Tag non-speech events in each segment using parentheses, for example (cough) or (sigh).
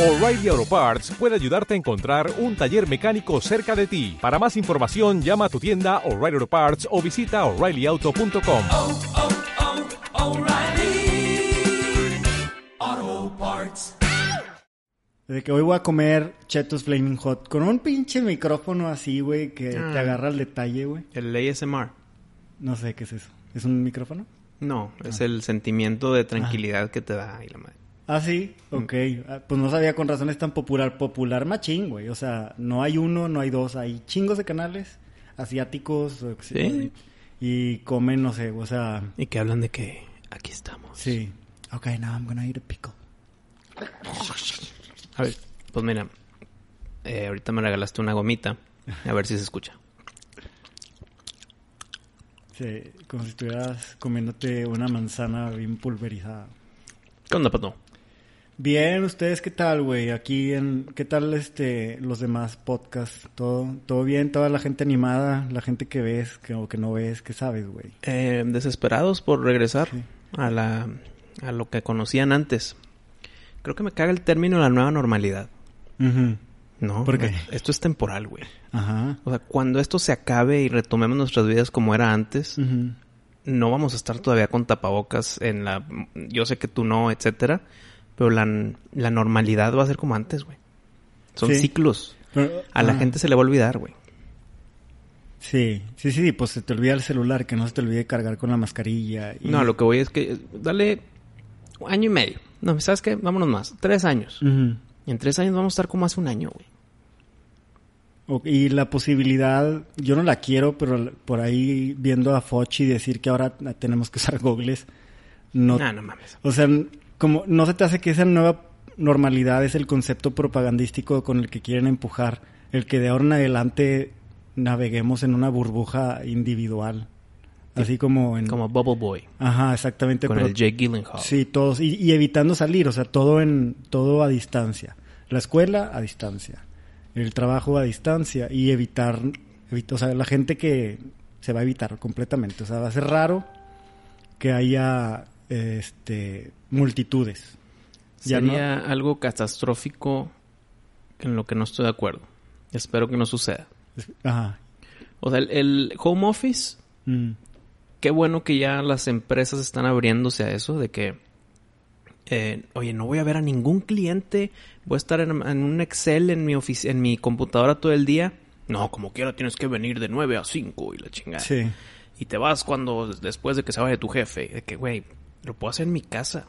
O'Reilly Auto Parts puede ayudarte a encontrar un taller mecánico cerca de ti. Para más información, llama a tu tienda O'Reilly Auto Parts o visita oreillyauto.com. oh, oh, Parts. De que hoy voy a comer Chetos Flaming Hot con un pinche micrófono así, güey, que Ah. te agarra el detalle, güey. El ASMR. No sé qué es eso. ¿Es un micrófono? No, es el sentimiento de tranquilidad que te da y la madre. Ah, sí, ok. Ah, Pues no sabía con razón es tan popular. Popular machín, güey. O sea, no hay uno, no hay dos. Hay chingos de canales asiáticos. Sí. Y comen, no sé, o sea... Y que hablan de que aquí estamos. Sí. Ok, now I'm gonna eat a pickle. A ver, pues mira, eh, ahorita me regalaste una gomita. A ver si se escucha. Sí, como si estuvieras comiéndote una manzana bien pulverizada. ¿Qué onda, pato? Bien, ¿ustedes qué tal, güey? Aquí en... ¿Qué tal este los demás podcasts? ¿Todo, todo bien? ¿Toda la gente animada? ¿La gente que ves que, o que no ves? ¿Qué sabes, güey? Eh, desesperados por regresar Sí. a la a lo que conocían antes. Creo que me caga el término la nueva normalidad. No, ¿Por qué? esto es temporal, güey. Ajá. O sea, cuando esto se acabe y retomemos nuestras vidas como era antes, no vamos a estar todavía con tapabocas en la... Yo sé que tú no, etcétera, pero la, la normalidad va a ser como antes, güey. Son Sí. ciclos. Pero- A la ah, gente se le va a olvidar, güey. Sí, sí, sí, pues se te olvida el celular, que no se te olvide cargar con la mascarilla. y- No, lo que voy es que... Dale año y medio. No, ¿sabes qué? Vámonos más. Tres años. Y en tres años vamos a estar como hace un año, güey. Y la posibilidad, yo no la quiero, pero por ahí viendo a Fochi decir que ahora tenemos que usar gogles, no, No, no mames. o sea, como no se te hace que esa nueva normalidad es el concepto propagandístico con el que quieren empujar, el que de ahora en adelante naveguemos en una burbuja individual, así como en, Como Bubble Boy. ajá, exactamente, Con pero- el Jake Gyllenhaal. Sí, todos. Y, y evitando salir, o sea, todo en todo a distancia. La escuela a distancia. El trabajo a distancia. Y evitar, evit- o sea, la gente que se va a evitar completamente. O sea, va a ser raro que haya este multitudes. No- Sería algo catastrófico en lo que no estoy de acuerdo. Espero que no suceda. Ajá. O sea, el, el home office, Mm. qué bueno que ya las empresas están abriéndose a eso, de que, eh, oye, no voy a ver a ningún cliente, voy a estar en, en un Excel en mi, en mi computadora todo el día. No, como quiera tienes que venir de 9 a 5 y la chingada. Sí. Y te vas cuando, después de que se vaya tu jefe, de que, güey, lo puedo hacer en mi casa.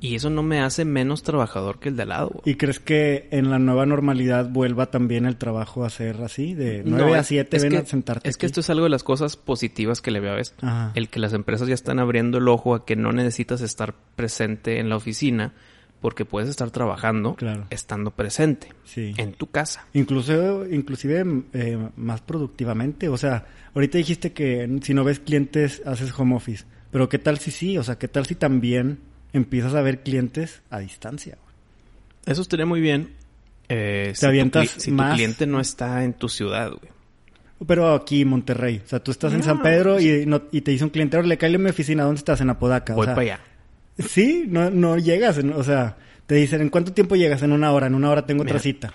Y eso no me hace menos trabajador que el de al lado. güey. ¿Y crees que en la nueva normalidad vuelva también el trabajo a ser así? De 9 No, a es- 7 es ven que, a sentarte Es que esto es algo de las cosas positivas que le veo a esto. Ajá. El que las empresas ya están abriendo el ojo a que no necesitas estar presente en la oficina porque puedes estar trabajando Claro. estando presente Sí. en tu casa. Incluso, inclusive eh, más productivamente. O sea, ahorita dijiste que si no ves clientes haces home office. Pero ¿qué tal si sí? O sea, ¿qué tal si también empiezas a ver clientes a distancia? Eso estaría muy bien. eh, si tu avientas cli- si tu cliente no está en tu ciudad, güey. Pero aquí en Monterrey. O sea, tú estás en San Pedro y, no- y te dice un cliente, le cae a mi oficina, ¿dónde estás? En Apodaca. Voy o sea, para allá. Sí, no, no llegas. en- o sea, te dicen, ¿en cuánto tiempo llegas? En una hora. En una hora tengo otra cita.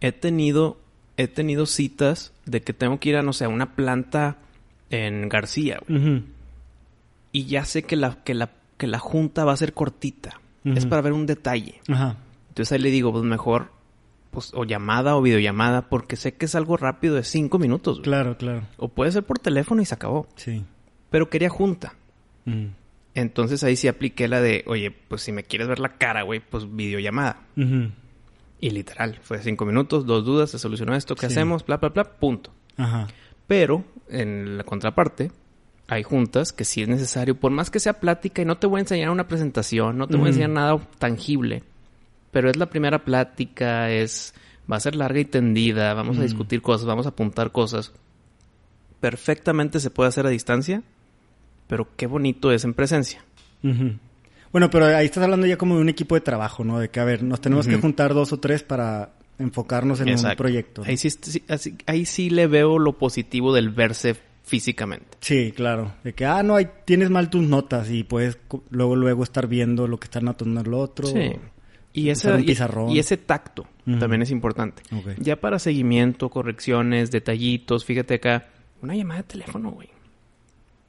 He tenido, he tenido citas de que tengo que ir a, no sé, a una planta en García, güey. Y ya sé que la, que la, que la junta va a ser cortita. Es para ver un detalle. Ajá. Entonces ahí le digo, pues mejor, pues, o llamada o videollamada, porque sé que es algo rápido de cinco minutos. güey. Claro, claro. O puede ser por teléfono y se acabó. Sí. Pero quería junta. Mm. Entonces ahí sí apliqué la de, oye, pues si me quieres ver la cara, güey, pues videollamada. Ujú. Y literal, fue cinco minutos, dos dudas, se solucionó esto, ¿qué Sí. hacemos? Bla, bla, bla, punto. Ajá. Pero, en la contraparte, hay juntas que sí es necesario, por más que sea plática, y no te voy a enseñar una presentación, no te voy a enseñar nada tangible, pero es la primera plática, es va a ser larga y tendida, vamos a Ujú. discutir cosas, vamos a apuntar cosas. Perfectamente se puede hacer a distancia, pero qué bonito es en presencia. Bueno, pero ahí estás hablando ya como de un equipo de trabajo, ¿no? De que, a ver, nos tenemos que juntar dos o tres para enfocarnos en un proyecto. ¿no? Ahí sí, ahí sí le veo lo positivo del verse físicamente. Sí, claro. De que, ah, no, ahí tienes mal tus notas y puedes luego, luego estar viendo lo que está anotando el otro. Sí. Y, ese, y- ese tacto también es importante. Ya para seguimiento, correcciones, detallitos, fíjate acá, una llamada de teléfono, güey.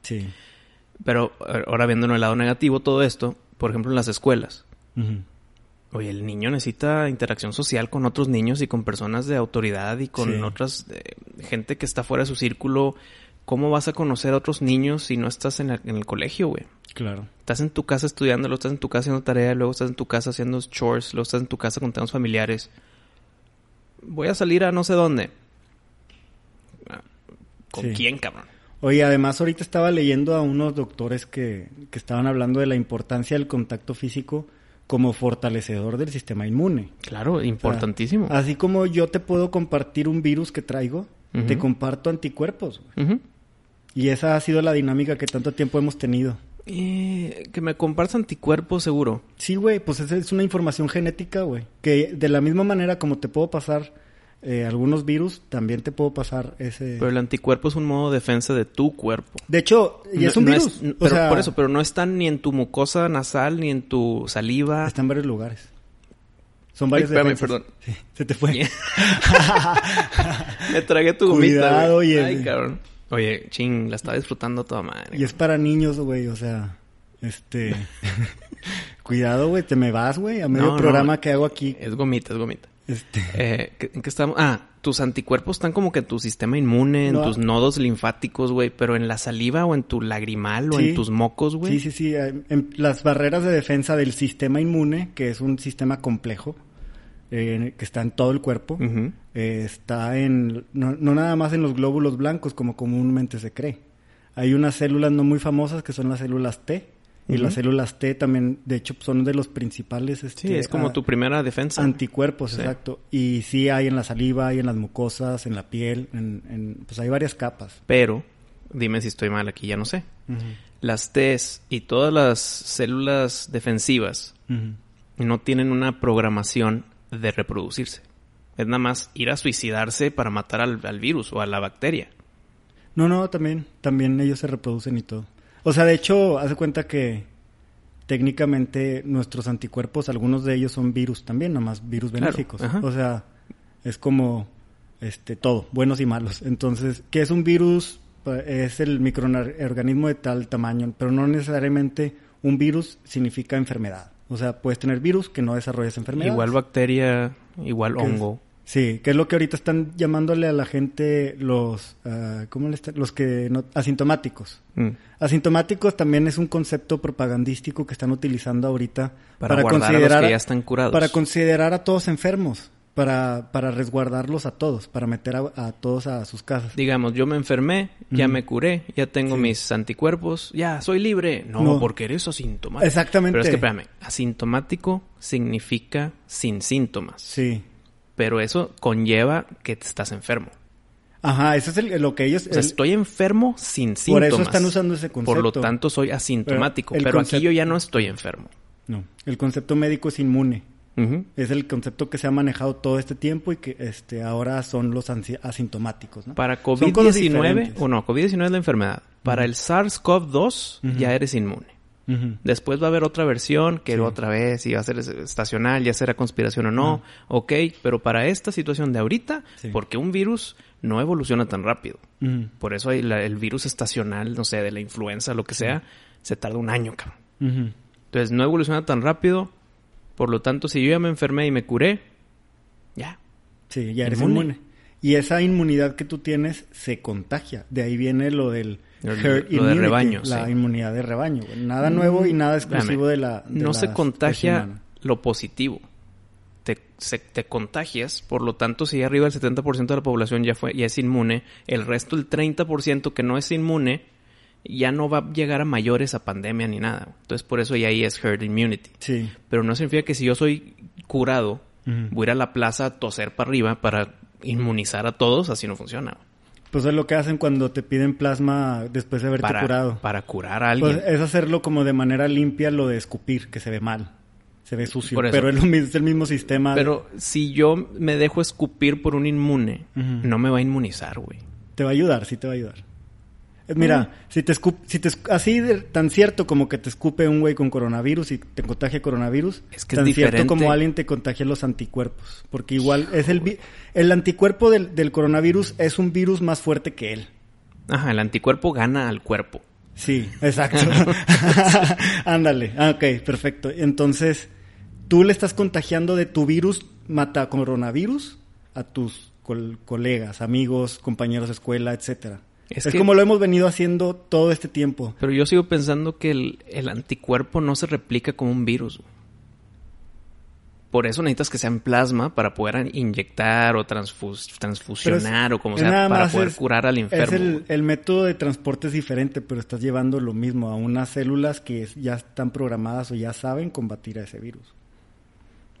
Sí. Pero eh, ahora viendo en el lado negativo todo esto, por ejemplo en las escuelas. Oye, el niño necesita interacción social con otros niños y con personas de autoridad y con Sí. otras eh, gente que está fuera de su círculo. ¿Cómo vas a conocer a otros niños si no estás en, la- en el colegio, güey? Claro. Estás en tu casa estudiando, luego estás en tu casa haciendo tarea, luego estás en tu casa haciendo chores, luego estás en tu casa con temas familiares. Voy a salir a no sé dónde. ¿Con Sí. quién, cabrón? Oye, además ahorita estaba leyendo a unos doctores que, que estaban hablando de la importancia del contacto físico como fortalecedor del sistema inmune. Claro, O sea, importantísimo. así como yo te puedo compartir un virus que traigo, te comparto anticuerpos. güey. Ujú. Y esa ha sido la dinámica que tanto tiempo hemos tenido. Eh, que me compartas anticuerpos, seguro. Sí, güey, pues esa es una información genética, güey. Que de la misma manera como te puedo pasar eh, algunos virus, también te puedo pasar ese... Pero el anticuerpo es un modo de defensa de tu cuerpo. De hecho, y es No- un no virus. o pero sea, por eso, pero no está ni en tu mucosa nasal, ni en tu saliva. está en varios lugares. Son varios Ay, espérame, defensas. perdón. Sí, se te fue. (laughs) Me tragué tu gomita, Cuidado, güey. Ay, cabrón. Oye, ching, la estaba disfrutando toda madre. Y es para niños, güey, o sea, este... (laughs) Cuidado, güey, te me vas, güey, a medio No, no. programa que hago aquí. Es gomita, es gomita. Este... Eh, ¿qué- ¿En qué estamos? Ah, tus anticuerpos están como que en tu sistema inmune, en No. tus nodos linfáticos, güey, pero en la saliva o en tu lagrimal o Sí. en tus mocos, güey. Sí, sí, sí. eh, en las barreras de defensa del sistema inmune, que es un sistema complejo, eh, que está en todo el cuerpo, eh, está en, no, no nada más en los glóbulos blancos como comúnmente se cree. Hay unas células no muy famosas que son las células T, y las células T también, de hecho, son de los principales este, Sí, es como a- tu primera defensa. anticuerpos, Sí. exacto. Y sí hay en la saliva, hay en las mucosas, en la piel, en, en- pues hay varias capas. Pero, dime si estoy mal aquí, ya no sé. Las Ts y todas las células defensivas no tienen una programación de reproducirse. Es nada más ir a suicidarse para matar al, al virus o a la bacteria. No, no, también, también ellos se reproducen y todo. O sea, de hecho, haz de cuenta que técnicamente nuestros anticuerpos, algunos de ellos son virus también, nomás virus Claro, benéficos. O sea, es como este todo, buenos y malos. Entonces, ¿qué es un virus? Es el microorganismo de tal tamaño, pero no necesariamente un virus significa enfermedad. O sea, puedes tener virus que no desarrolles enfermedades. Igual bacteria, igual es- hongo. Sí, que es lo que ahorita están llamándole a la gente los, ah, ¿cómo le está- Los que no, asintomáticos. Mm. Asintomáticos también es un concepto propagandístico que están utilizando ahorita Para guardar a los que ya están curados. para considerar a todos enfermos, para, para resguardarlos a todos, para meter a, a todos a sus casas. Digamos, yo me enfermé, ya me curé, ya tengo Sí. mis anticuerpos, ya soy libre. No, No. porque eres asintomático. Exactamente. Pero es que, espérame, asintomático significa sin síntomas. Sí. Pero eso conlleva que te estás enfermo. Ajá, eso es el- lo que ellos... O sea, el- estoy enfermo sin Por síntomas. eso están usando ese Por lo concepto. tanto, soy asintomático. Pero aquí concepto- yo ya no estoy enfermo. No, el concepto médico es inmune. Es el concepto que se ha manejado todo este tiempo y que este ahora son los asintomáticos, ¿no? Para Son cosas COVID-19, diferentes. o no, COVID-19 es la enfermedad. Para el SARS-CoV-2 Ujú. ya eres inmune. Después va a haber otra versión que Sí. otra vez va a ser estacional, ya será conspiración o no. Ok, pero para esta situación de ahorita, Sí. porque un virus no evoluciona tan rápido. Por eso hay la- el virus estacional, no sé, de la influenza, lo que sea, se tarda un año, cabrón. Entonces no evoluciona tan rápido. Por lo tanto, si yo ya me enfermé y me curé, ya. Sí, ya eres Inmune. inmune. Y esa inmunidad que tú tienes se contagia. De ahí viene lo del Lo- herd lo de immunity, rebaño, la sí. inmunidad de rebaño. Nada nuevo y nada exclusivo de la de no la se contagia lo positivo. Te, se- te contagias, por lo tanto, si arriba del 70% de la población ya fue ya es inmune, el resto del 30% que no es inmune ya no va a llegar a mayores a pandemia ni nada. Entonces, por eso ya ahí es herd immunity. Sí. Pero no significa que si yo soy curado, voy a ir a la plaza a toser para arriba para inmunizar a todos, así no funciona. Pues es lo que hacen cuando te piden plasma después de haberte Para, curado. para curar a alguien. Pues es hacerlo como de manera limpia lo de escupir, que se ve mal. Se ve sucio. Pero es, lo mismo, es el mismo sistema. de- Pero si yo me dejo escupir por un inmune, no me va a inmunizar, güey. Te va a ayudar, sí te va a ayudar. Eh, Mira, si te escup, si te así de- tan cierto como que te escupe un güey con coronavirus y te contagia coronavirus, Es que es tan cierto como alguien te contagia los anticuerpos, porque igual es el vi- el anticuerpo del, del coronavirus es un virus más fuerte que él. Ajá, el anticuerpo gana al cuerpo. Sí, exacto. (laughs) Ándale. Ah, ok, perfecto. Entonces, tú le estás contagiando de tu virus mata coronavirus a tus col- colegas, amigos, compañeros de escuela, etcétera. Es Es, que- como lo hemos venido haciendo todo este tiempo. Pero yo sigo pensando que el, el anticuerpo no se replica como un virus. güey. Por eso necesitas que sea en plasma para poder inyectar o transfus- transfusionar o como sea para poder es- curar al enfermo. Es el, método de transporte es diferente, pero estás llevando lo mismo a unas células que ya están programadas o ya saben combatir a ese virus.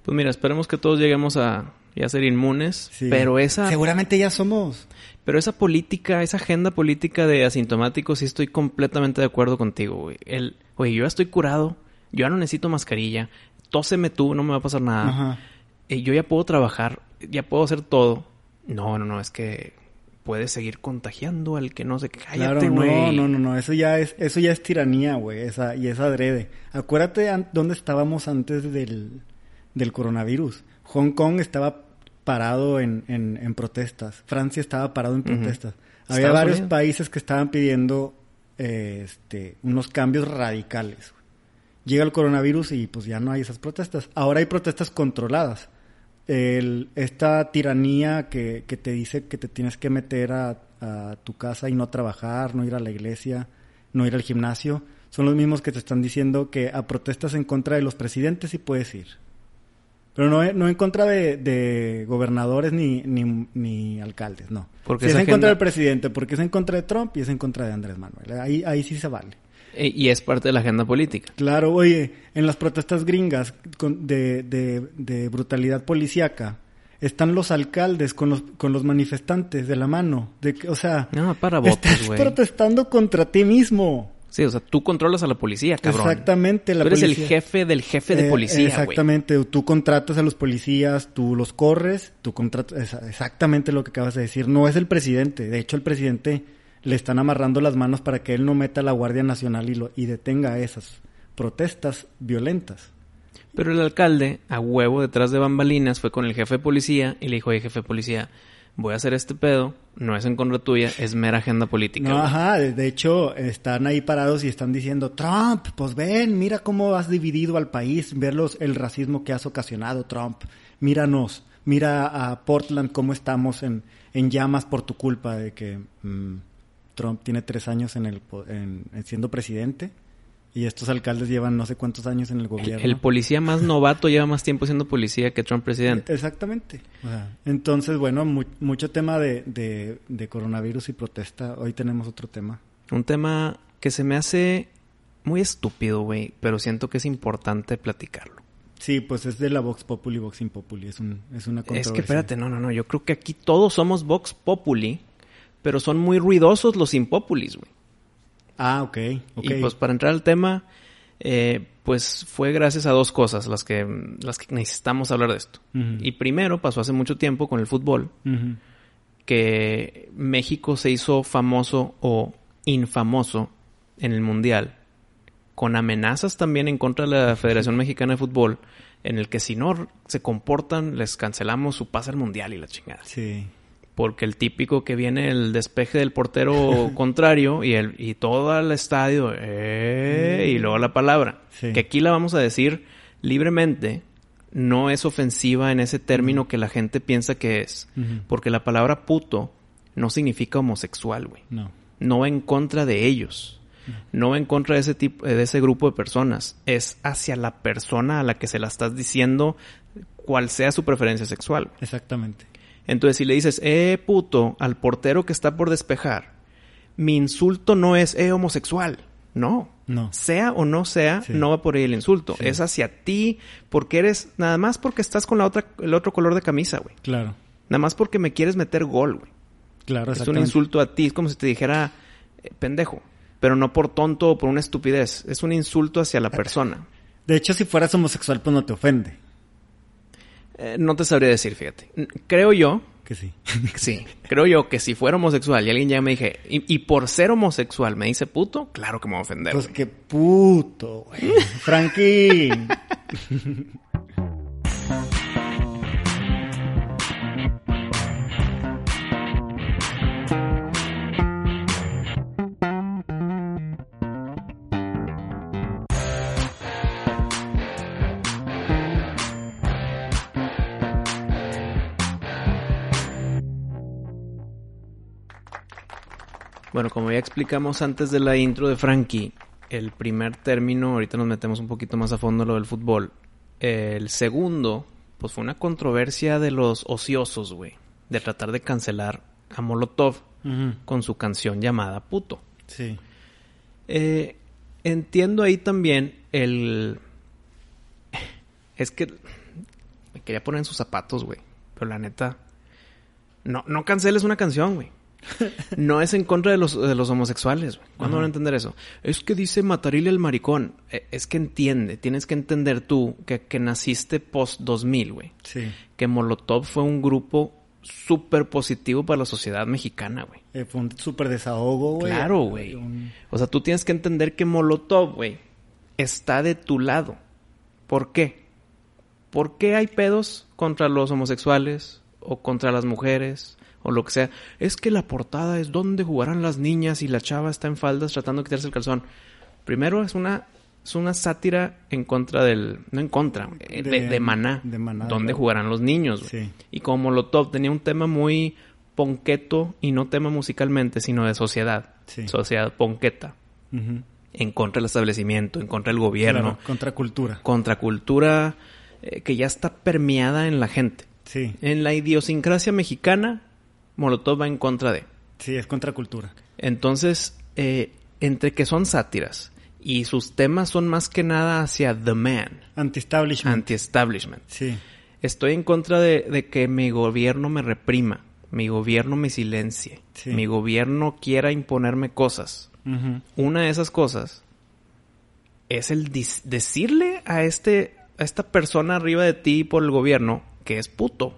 Pues mira, esperemos que todos lleguemos a ya ser inmunes, Sí. pero esa Seguramente ya somos. Pero esa política, esa agenda política de asintomáticos sí estoy completamente de acuerdo contigo, güey. El, oye, yo ya estoy curado, yo ya no necesito mascarilla, tóseme tú, no me va a pasar nada. Ajá. Eh, yo ya puedo trabajar, ya puedo hacer todo. No, no, no, es que puedes seguir contagiando al que no se cállate, Claro, güey. no, no, no, no, eso ya es, eso ya es tiranía, güey, esa, y es adrede. Acuérdate dónde estábamos antes del, del coronavirus. Hong Kong estaba parado en, en, en protestas. Francia estaba parado en protestas. Había varios Unidos. países que estaban pidiendo eh, este, unos cambios radicales. Llega el coronavirus y pues ya no hay esas protestas. Ahora hay protestas controladas. El- esta tiranía que, que te dice que te tienes que meter a, a tu casa y no trabajar, no ir a la iglesia, no ir al gimnasio, son los mismos que te están diciendo que a protestas en contra de los presidentes sí puedes ir. Pero no, no en contra de, de gobernadores ni, ni, ni alcaldes, no. Porque Si es en contra del presidente, porque es en contra de Trump y es en contra de Andrés Manuel. Ahí, ahí sí se vale. Eh, y es parte de la agenda política. Claro, oye, en las protestas gringas de, de, de brutalidad policíaca, están los alcaldes con los, con los manifestantes de la mano. De, que- o sea, No, para votos, estás protestando contra ti mismo. Sí, o sea, tú controlas a la policía, cabrón. Exactamente, la tú eres policía. el jefe del jefe de Eh, policía. Exactamente, tú contratas a los policías, tú los corres, tú contratas, exactamente lo que acabas de decir. No es el presidente, de hecho el presidente le están amarrando las manos para que él no meta a la Guardia Nacional y, lo, y detenga esas protestas violentas. Pero el alcalde, a huevo detrás de bambalinas, fue con el jefe de policía y le dijo, oye, jefe de policía, voy a hacer este pedo, no es en contra tuya, es mera agenda política. No, güey". ajá, de, hecho están ahí parados y están diciendo, Trump, pues ven, mira cómo has dividido al país, ver los- el racismo que has ocasionado, Trump, míranos, mira a Portland cómo estamos en, en llamas por tu culpa de que mm, Trump tiene tres años en el, en, en siendo presidente y estos alcaldes llevan no sé cuántos años en el gobierno. el policía más novato lleva más tiempo siendo policía que Trump presidente. Exactamente. O sea, entonces, bueno, mu- mucho tema de, de, de coronavirus y protesta. Hoy tenemos otro tema. Un tema que se me hace muy estúpido, güey, pero siento que es importante platicarlo. Sí, pues es de la Vox Populi, Vox Impopuli. Es, un, es una Es controversia. que espérate, no, no, no, yo creo que aquí todos somos Vox Populi, pero son muy ruidosos los impopulis, güey. Ah, ok, ok. Y pues para entrar al tema, eh, pues fue gracias a dos cosas las que, las que necesitamos hablar de esto. Y primero pasó hace mucho tiempo con el fútbol, que México se hizo famoso o infamoso en el Mundial, con amenazas también en contra de la Federación Mexicana de Fútbol, en el que si no se comportan, les cancelamos su pase al Mundial y la chingada. Sí. Porque el típico que viene el despeje del portero (laughs) contrario y el y todo el estadio eh, y luego la palabra. Sí. Que aquí la vamos a decir libremente, no es ofensiva en ese término que la gente piensa que es. Porque la palabra puto no significa homosexual, güey. No. No va en contra de ellos. No va en contra de ese tipo, de ese grupo de personas. Es hacia la persona a la que se la estás diciendo cual sea su preferencia sexual. Exactamente. Entonces, si le dices, eh, puto, al portero que está por despejar, mi insulto no es, eh, homosexual. No. No. Sea o no sea, Sí. no va por ahí el insulto. Sí. Es hacia ti porque eres, nada más porque estás con la otra, el otro color de camisa, güey. Claro. Nada más porque me quieres meter gol, güey. Claro, Es un insulto a ti. Es como si te dijera, eh, pendejo. Pero no por tonto o por una estupidez. Es un insulto hacia la persona. De hecho, si fueras homosexual, pues no te ofende. Eh, no te sabría decir, fíjate. Creo yo que sí. (laughs) Sí, creo yo que si fuera homosexual y alguien ya me dije, y, y por ser homosexual me dice puto, claro que me va a ofender. Pues qué puto, güey. Frankie. (laughs) Bueno, como ya explicamos antes de la intro de Frankie, el primer término, ahorita nos metemos un poquito más a fondo en lo del fútbol. El segundo, pues fue una controversia de los ociosos, güey, de tratar de cancelar a Molotov con su canción llamada Puto. Sí. Eh, entiendo ahí también el... Es que me quería poner en sus zapatos, güey. Pero la neta... No, no canceles una canción, güey. (laughs) No es en contra de los, de los homosexuales. ¿Cuándo van a entender eso? Es que dice matarile al maricón. Eh, Es que entiende, tienes que entender tú que, que naciste post 2000, güey. Sí. Que Molotov fue un grupo súper positivo para la sociedad mexicana, güey. Eh, fue un súper desahogo, güey. Claro, güey. Un- O sea, tú tienes que entender que Molotov, güey, está de tu lado. ¿Por qué? ¿Por qué hay pedos contra los homosexuales o contra las mujeres o lo que sea? Es que la portada es donde jugarán las niñas y la chava está en faldas tratando de quitarse el calzón. Primero es una es una sátira en contra del no en contra eh, de, De- de Maná, de Maná, donde ¿no? jugarán los niños. Sí. Y como Molotov tenía un tema muy ponqueto y no tema musicalmente, sino de sociedad. Sí. Sociedad ponqueta. En contra del establecimiento, en contra del gobierno, Claro, contracultura. contracultura eh, que ya está permeada en la gente. Sí. En la idiosincrasia mexicana, Molotov va en contra de. Sí, es contracultura. Entonces, eh, entre que son sátiras y sus temas son más que nada hacia the man, Anti-establishment. anti-establishment. Sí. Estoy en contra de, de que mi gobierno me reprima, mi gobierno me silencie, Sí. mi gobierno quiera imponerme cosas. Una de esas cosas es el decirle a este a esta persona arriba de ti por el gobierno que es puto,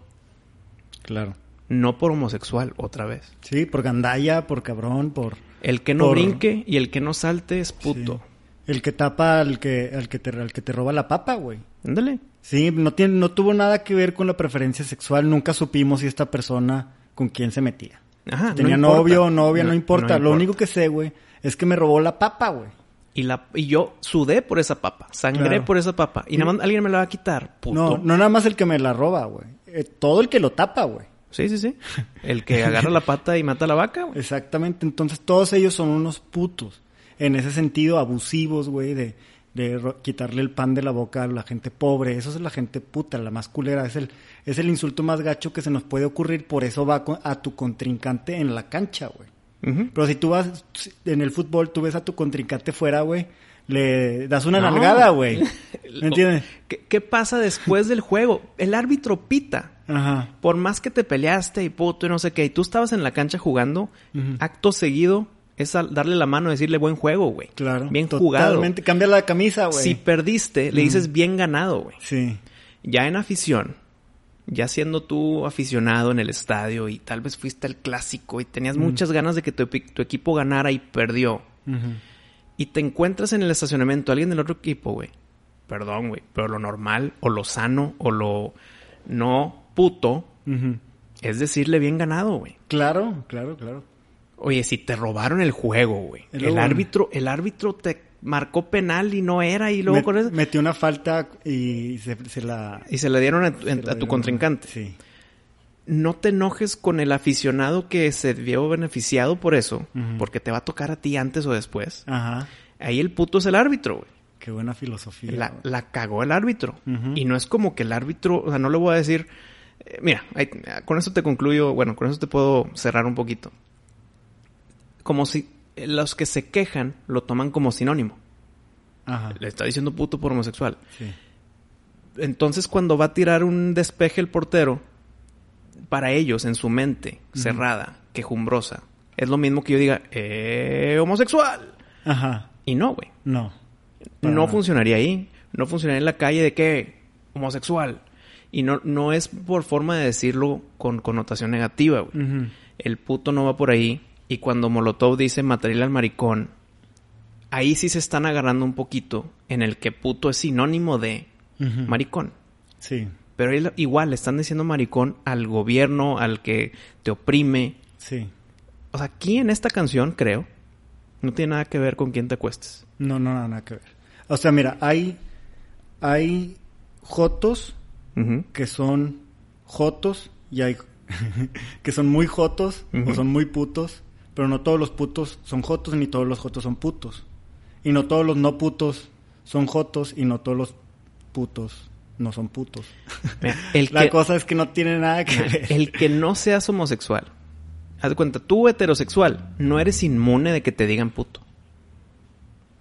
Claro. No por homosexual otra vez. Sí, por gandalla, por cabrón, por... El que no Por- brinque y el que no salte es puto. Sí. El que tapa al que, al que te, al que te roba la papa, güey. Ándale. Sí, no, tiene, no tuvo nada que ver con la preferencia sexual. Nunca supimos si esta persona con quién se metía. Ajá, Tenía no novio o novia, no, No- importa. no Lo único que sé, güey, es que me robó la papa, güey. Y, la, y yo sudé por esa papa, sangré Claro. por esa papa. Y nada más alguien me la va a quitar, puto. No, no nada más el que me la roba, güey. Eh, todo el que lo tapa, güey. Sí, sí, sí. El que agarra la pata y mata a la vaca, güey. Exactamente. Entonces todos ellos son unos putos. En ese sentido, abusivos, güey, de, de quitarle el pan de la boca a la gente pobre. Eso es la gente puta, la más culera. Es el, es el insulto más gacho que se nos puede ocurrir. Por eso va a tu contrincante en la cancha, güey. Pero si tú vas en el fútbol, tú ves a tu contrincante fuera, güey, le das una No. nalgada, güey. (laughs) ¿Me entiendes? ¿Qué, qué pasa después del juego? El árbitro pita. Ajá. Por más que te peleaste y puto y no sé qué, y tú estabas en la cancha jugando, acto seguido es darle la mano y decirle buen juego, güey. Claro. Bien jugado. Totalmente. Cambia la camisa, güey. Si perdiste, le dices bien ganado, güey. Sí. Ya en afición, ya siendo tú aficionado en el estadio y tal vez fuiste al clásico y tenías muchas ganas de que tu, tu equipo ganara y perdió, Ujú. Y te encuentras en el estacionamiento alguien del otro equipo, güey. Perdón, güey, pero lo normal o lo sano o lo no puto es decirle bien ganado, güey. Claro, claro, claro. Oye, si te robaron el juego, güey. El árbitro, el árbitro te marcó penal y no era y luego Met- con eso Metió una falta y se, se la... y se la dieron a, se a la tu contrincante. Sí. No te enojes con el aficionado que se vio beneficiado por eso, porque te va a tocar a ti antes o después. Ajá. Ahí el puto es el árbitro, güey. Qué buena filosofía. La, la cagó el árbitro. Y no es como que el árbitro, o sea, no le voy a decir, eh, mira, ahí- con eso te concluyo, bueno, con eso te puedo cerrar un poquito. Como si eh, los que se quejan lo toman como sinónimo. Ajá. Le está diciendo puto por homosexual. Sí. Entonces cuando va a tirar un despeje el portero, para ellos, en su mente, cerrada, quejumbrosa, es lo mismo que yo diga, eh, homosexual. Ajá. Y no, güey. No. No nada. funcionaría ahí. No funcionaría en la calle de que homosexual. Y no, no es por forma de decirlo con connotación negativa, güey. El puto no va por ahí. Y cuando Molotov dice material al maricón, ahí sí se están agarrando un poquito en el que puto es sinónimo de maricón. Sí, Pero él- igual le están diciendo maricón al gobierno, al que te oprime. sí. O sea, aquí en esta canción, creo, no tiene nada que ver con quién te acuestes. No, no, nada, nada que ver. O sea, mira, hay, hay jotos que son jotos y hay (laughs) que son muy jotos o son muy putos, pero no todos los putos son jotos ni todos los jotos son putos. Y no todos los no putos son jotos y no todos los putos no son putos. (laughs) Mira, el, La que, cosa es que no tiene nada que mira, ver. el que no seas homosexual, haz de cuenta, tú heterosexual, no eres inmune de que te digan puto.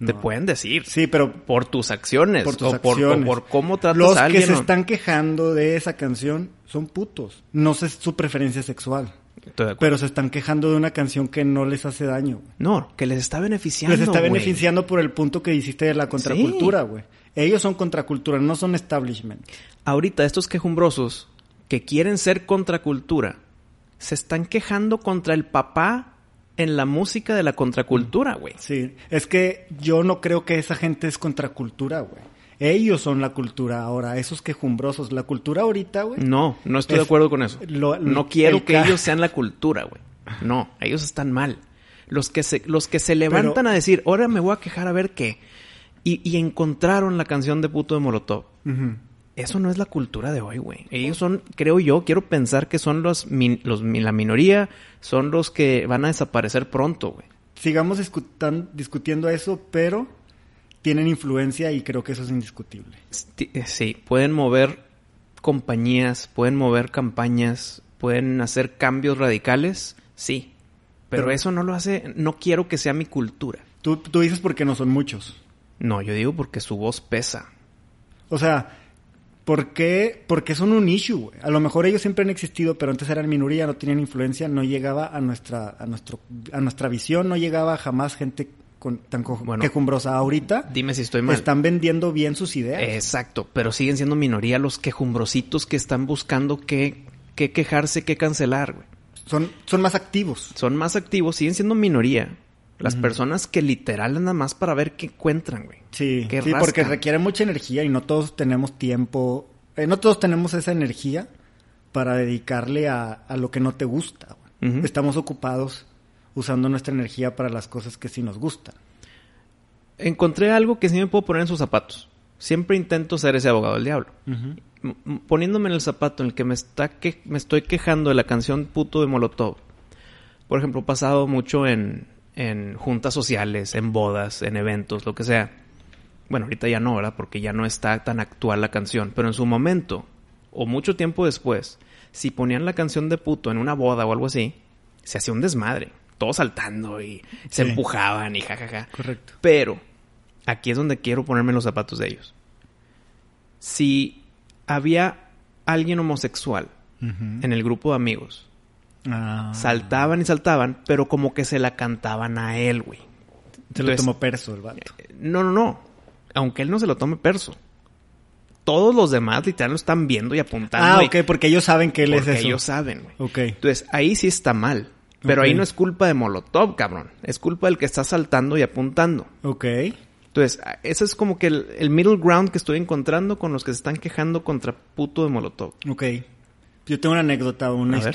Te pueden decir. Sí, pero Por tus acciones. por tus o, por, acciones. o por cómo tratas Los a alguien. que se o- están quejando de esa canción son putos. No sé su preferencia sexual. Estoy de acuerdo. Pero se están quejando de una canción que no les hace daño. No, que les está beneficiando. Les está beneficiando por el punto que hiciste de la contracultura, güey. Ellos son contracultura, no son establishment. Ahorita estos quejumbrosos que quieren ser contracultura se están quejando contra el papá en la música de la contracultura, güey. Sí, es que yo no creo que esa gente es contracultura, güey. Ellos son la cultura ahora, esos quejumbrosos. La cultura ahorita, güey. No, no estoy Es- de acuerdo con eso. lo- no quiero que ellos sean la cultura, güey. No, ellos están mal. Los que se, los que se levantan Pero- a decir, ahora me voy a quejar a ver qué. Y, y encontraron la canción de puto de Molotov. Eso no es la cultura de hoy, güey. Ellos son, creo yo, quiero pensar que son los, min- los la minoría, son los que van a desaparecer pronto, güey. Sigamos discutan- discutiendo eso, pero tienen influencia y creo que eso es indiscutible. Eh, Sí, pueden mover compañías, pueden mover campañas, pueden hacer cambios radicales, sí. Pero, Pero- eso no lo hace, no quiero que sea mi cultura. Tú, tú dices porque no son muchos. No, yo digo porque su voz pesa. O sea, ¿por qué? Porque son un issue, güey. A lo mejor ellos siempre han existido, pero antes eran minoría, no tenían influencia, no llegaba a nuestra, a nuestro, a nuestra visión, no llegaba jamás gente con, tan Bueno. quejumbrosa. Ahorita Dime si estoy mal. están vendiendo bien sus ideas. Exacto, pero siguen siendo minoría los quejumbrositos que están buscando qué, qué quejarse, qué cancelar, güey. Son, son más activos. Son más activos, siguen siendo minoría. Las personas que literal andan más para ver qué encuentran, güey. Sí, Que sí, porque requiere mucha energía y no todos tenemos tiempo, eh, no todos tenemos esa energía para dedicarle a, a lo que no te gusta. güey. Estamos ocupados usando nuestra energía para las cosas que sí nos gustan. Encontré algo que sí me puedo poner en sus zapatos. Siempre intento ser ese abogado del diablo. Poniéndome en el zapato en el que me, está que me estoy quejando de la canción puto de Molotov. Por ejemplo, pasado mucho en, en juntas sociales, en bodas, en eventos, lo que sea. Bueno, ahorita ya no, ¿verdad? Porque ya no está tan actual la canción. Pero en su momento, o mucho tiempo después, si ponían la canción de puto en una boda o algo así, se hacía un desmadre. Todos saltando y se Sí. empujaban y jajaja. Correcto. Pero aquí es donde quiero ponerme los zapatos de ellos. Si había alguien homosexual en el grupo de amigos, Ah, saltaban y saltaban, pero como que se la cantaban a él, güey. se lo tomó perso el vato. No, no, no. Aunque él no se lo tome perso. Todos los demás literal lo están viendo y apuntando. Ah, y- ok, porque ellos saben que él porque es eso. ellos saben, güey. Ok. Entonces, ahí sí está mal. Pero ahí no es culpa de Molotov, cabrón. Es culpa del que está saltando y apuntando. Ok. Entonces, a- ese es como que el, el middle ground que estoy encontrando con los que se están quejando contra puto de Molotov. Ok. Yo tengo una anécdota, una A ver.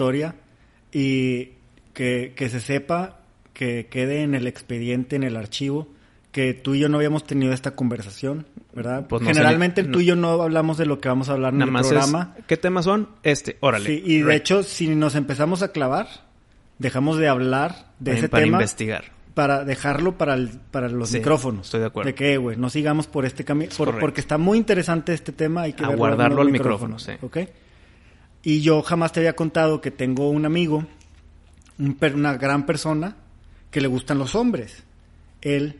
Y que, que se sepa, que quede en el expediente, en el archivo, que tú y yo no habíamos tenido esta conversación, ¿verdad? Pues no Generalmente ni- tú y yo no hablamos de lo que vamos a hablar en Nada el más programa. es, ¿qué temas son? Este, órale. Sí, y de hecho, si nos empezamos a clavar, dejamos de hablar de Para- ese para tema investigar. para dejarlo para, el- para los Sí, micrófonos. estoy de acuerdo. De que, güey, no sigamos por este camino. porque está muy interesante este tema. Hay que A guardarlo al micrófono, sí. ¿ok? Y yo jamás te había contado que tengo un amigo, un per- una gran persona, que le gustan los hombres. Él,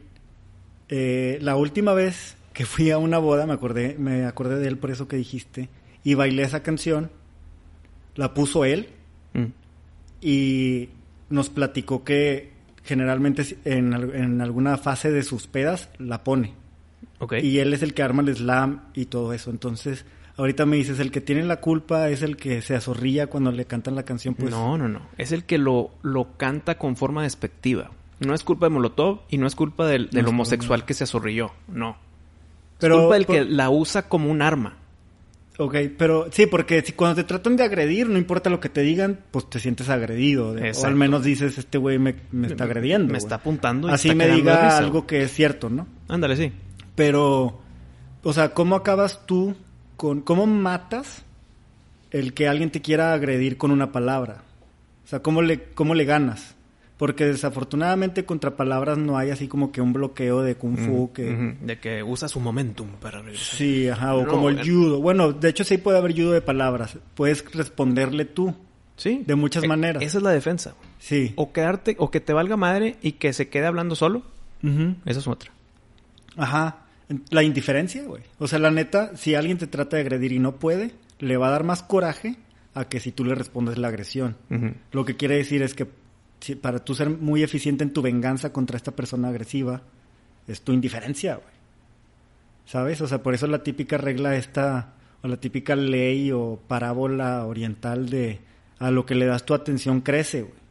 eh, la última vez que fui a una boda, me acordé, me acordé de él por eso que dijiste, y bailé esa canción, la puso él, Mm. y nos platicó que generalmente en, en alguna fase de sus pedas la pone. Ok. Y él es el que arma el slam y todo eso. Entonces, ahorita me dices, el que tiene la culpa es el que se azorrilla cuando le cantan la canción, pues... no, no, no. Es el que lo, lo canta con forma despectiva. No es culpa de Molotov y no es culpa del, del No, homosexual no. que se azorrilló. No. Pero- es culpa del por- que la usa como un arma. Ok, pero sí, porque si cuando te tratan de agredir, no importa lo que te digan, pues te sientes agredido. de- o al menos dices, este güey me, me está agrediendo. Me está apuntando y Así está me diga algo que es cierto, ¿no? Ándale, sí. Pero, o sea, ¿cómo acabas tú con... ¿Cómo matas el que alguien te quiera agredir con una palabra? O sea, ¿cómo le, cómo le ganas? Porque desafortunadamente contra palabras no hay así como que un bloqueo de kung fu que... De que usa su momentum para regresar. Sí, ajá, o No, como el eh. judo. Bueno, de hecho sí puede haber judo de palabras. Puedes responderle tú. Sí. De muchas Eh, maneras. Esa es la defensa. Sí. O quedarte, o que te valga madre y que se quede hablando solo. Ujú. Esa es otra. Ajá. La indiferencia, güey. O sea, la neta, si alguien te trata de agredir y no puede, le va a dar más coraje a que si tú le respondes la agresión. Lo que quiere decir es que si- para tú ser muy eficiente en tu venganza contra esta persona agresiva, es tu indiferencia, güey. ¿Sabes? O sea, por eso la típica regla esta, o la típica ley o parábola oriental de a lo que le das tu atención crece, güey.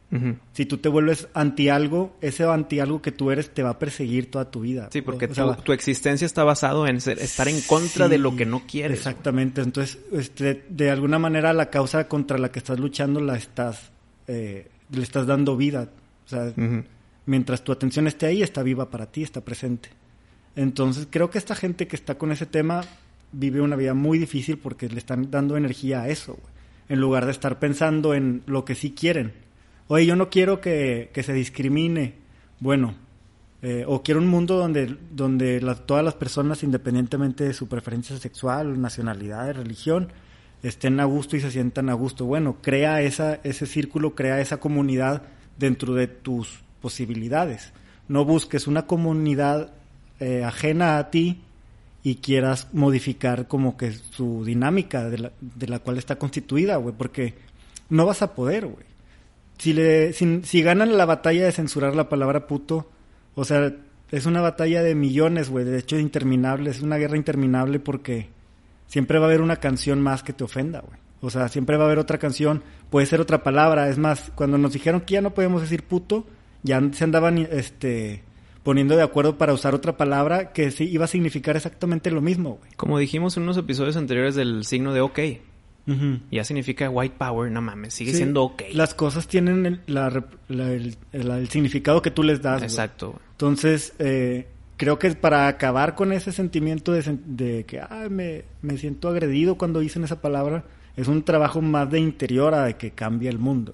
Si tú te vuelves anti algo, ese anti algo que tú eres te va a perseguir toda tu vida. Sí, porque O sea, tu, tu existencia está basado en ser- estar en contra de lo que no quieres. Exactamente. Entonces, este, de alguna manera la causa contra la que estás luchando la estás, eh, le estás dando vida. O sea, mientras tu atención esté ahí, está viva para ti, está presente. Entonces, creo que esta gente que está con ese tema vive una vida muy difícil porque le están dando energía a eso, güey. En lugar de estar pensando en lo que sí quieren. Oye, yo no quiero que, que se discrimine. Bueno, eh, o quiero un mundo donde, donde la- todas las personas, independientemente de su preferencia sexual, nacionalidad, religión, estén a gusto y se sientan a gusto. Bueno, crea esa, ese círculo, crea esa comunidad dentro de tus posibilidades. No busques una comunidad eh, ajena a ti y quieras modificar como que su dinámica de la, de la cual está constituida, güey, porque no vas a poder, güey. Si, le, si, si ganan la batalla de censurar la palabra puto, o sea, es una batalla de millones, güey, de hecho interminable, es una guerra interminable porque siempre va a haber una canción más que te ofenda, güey. O sea, siempre va a haber otra canción, puede ser otra palabra, es más, cuando nos dijeron que ya no podemos decir puto, ya se andaban este poniendo de acuerdo para usar otra palabra que sí iba a significar exactamente lo mismo, güey. Como dijimos en unos episodios anteriores del signo de OK. Ya significa white power, no mames, sigue Sí, siendo OK. Las cosas tienen el, la rep- la- el- el- el significado que tú les das. Exacto. Entonces, eh, creo que para acabar con ese sentimiento de, que "Ay, me, me siento agredido cuando dicen esa palabra, es un trabajo más de interior a de que cambie el mundo.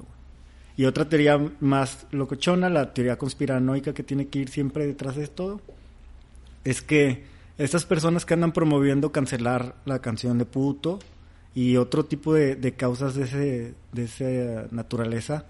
Y otra teoría más locochona, la teoría conspiranoica que tiene que ir siempre detrás de todo, es que estas personas que andan promoviendo cancelar la canción de puto y otro tipo de, de causas de, ese, de esa naturaleza,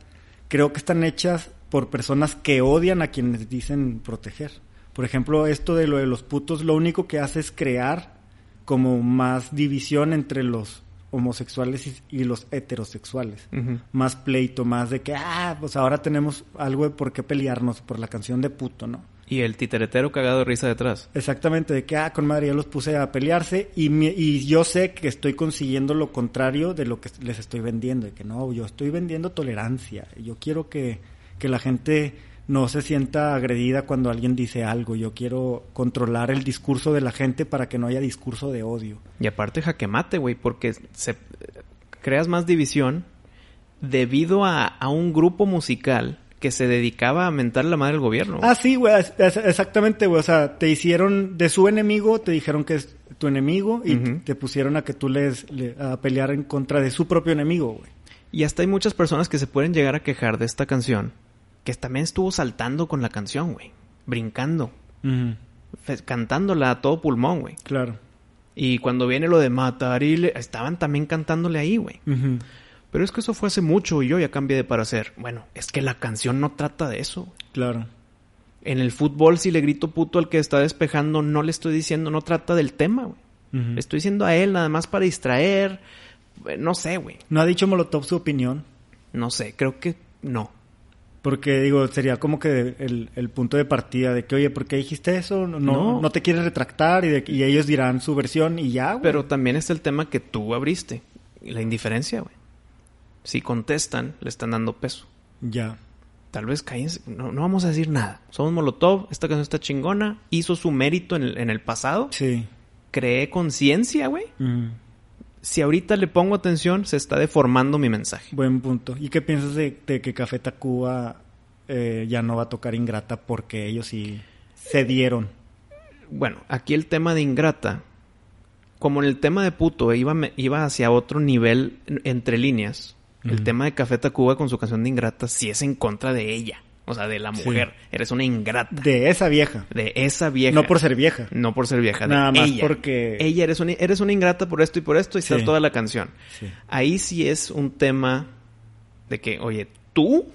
creo que están hechas por personas que odian a quienes dicen proteger. Por ejemplo, esto de lo de los putos lo único que hace es crear como más división entre los homosexuales y, y los heterosexuales. Más pleito, más de que, ah, pues ahora tenemos algo de por qué pelearnos por la canción de puto, ¿no? Y el titeretero cagado de risa detrás. Exactamente, de que, ah, con madre ya los puse a pelearse y, mi- y yo sé que estoy consiguiendo lo contrario de lo que les estoy vendiendo, de que no, yo estoy vendiendo tolerancia, yo quiero que, que la gente no se sienta agredida cuando alguien dice algo, yo quiero controlar el discurso de la gente para que no haya discurso de odio. Y aparte jaque mate, güey, porque se, creas más división debido a, a un grupo musical que se dedicaba a mentar la madre del gobierno. Ah, sí, güey, es- es- exactamente, güey. O sea, te hicieron de su enemigo, te dijeron que es tu enemigo y te pusieron a que tú les le- a pelear en contra de su propio enemigo, güey. Y hasta hay muchas personas que se pueden llegar a quejar de esta canción, que también estuvo saltando con la canción, güey, brincando, cantándola a todo pulmón, güey. Claro. Y cuando viene lo de matar y le- estaban también cantándole ahí, güey. Pero es que eso fue hace mucho y yo ya cambié de parecer. Bueno, es que la canción no trata de eso. Claro. En el fútbol, si le grito puto al que está despejando, no le estoy diciendo, no trata del tema, güey. Le estoy diciendo a él nada más para distraer. Eh, No sé, güey. ¿No ha dicho Molotov su opinión? No sé, creo que no. Porque digo, sería como que el, el punto de partida de que, oye, ¿por qué dijiste eso? No, no, No. te quieres retractar y, de- y ellos dirán su versión y ya, güey. Pero también está el tema que tú abriste. y La indiferencia, güey. Si contestan, le están dando peso. Ya. Tal vez cállense. No, no vamos a decir nada. Somos Molotov. Esta canción está chingona. Hizo su mérito en el, en el pasado. Sí. Creé conciencia, güey. Mm, Si ahorita le pongo atención, se está deformando mi mensaje. buen punto. ¿Y qué piensas de, de que Café Tacuba eh, ya no va a tocar Ingrata porque ellos sí cedieron? Bueno, aquí el tema de Ingrata, como en el tema de puto, iba, iba hacia otro nivel en- entre líneas. El tema de Café Tacuba con su canción de Ingrata sí es en contra de ella. O sea, de la Sí. mujer. Eres una ingrata. De esa vieja. De esa vieja. No por ser vieja. No por ser vieja. de Nada más ella. porque- Ella eres una, eres una ingrata por esto y por esto y está Sí. toda la canción. Sí. Ahí sí es un tema de que, oye, tú,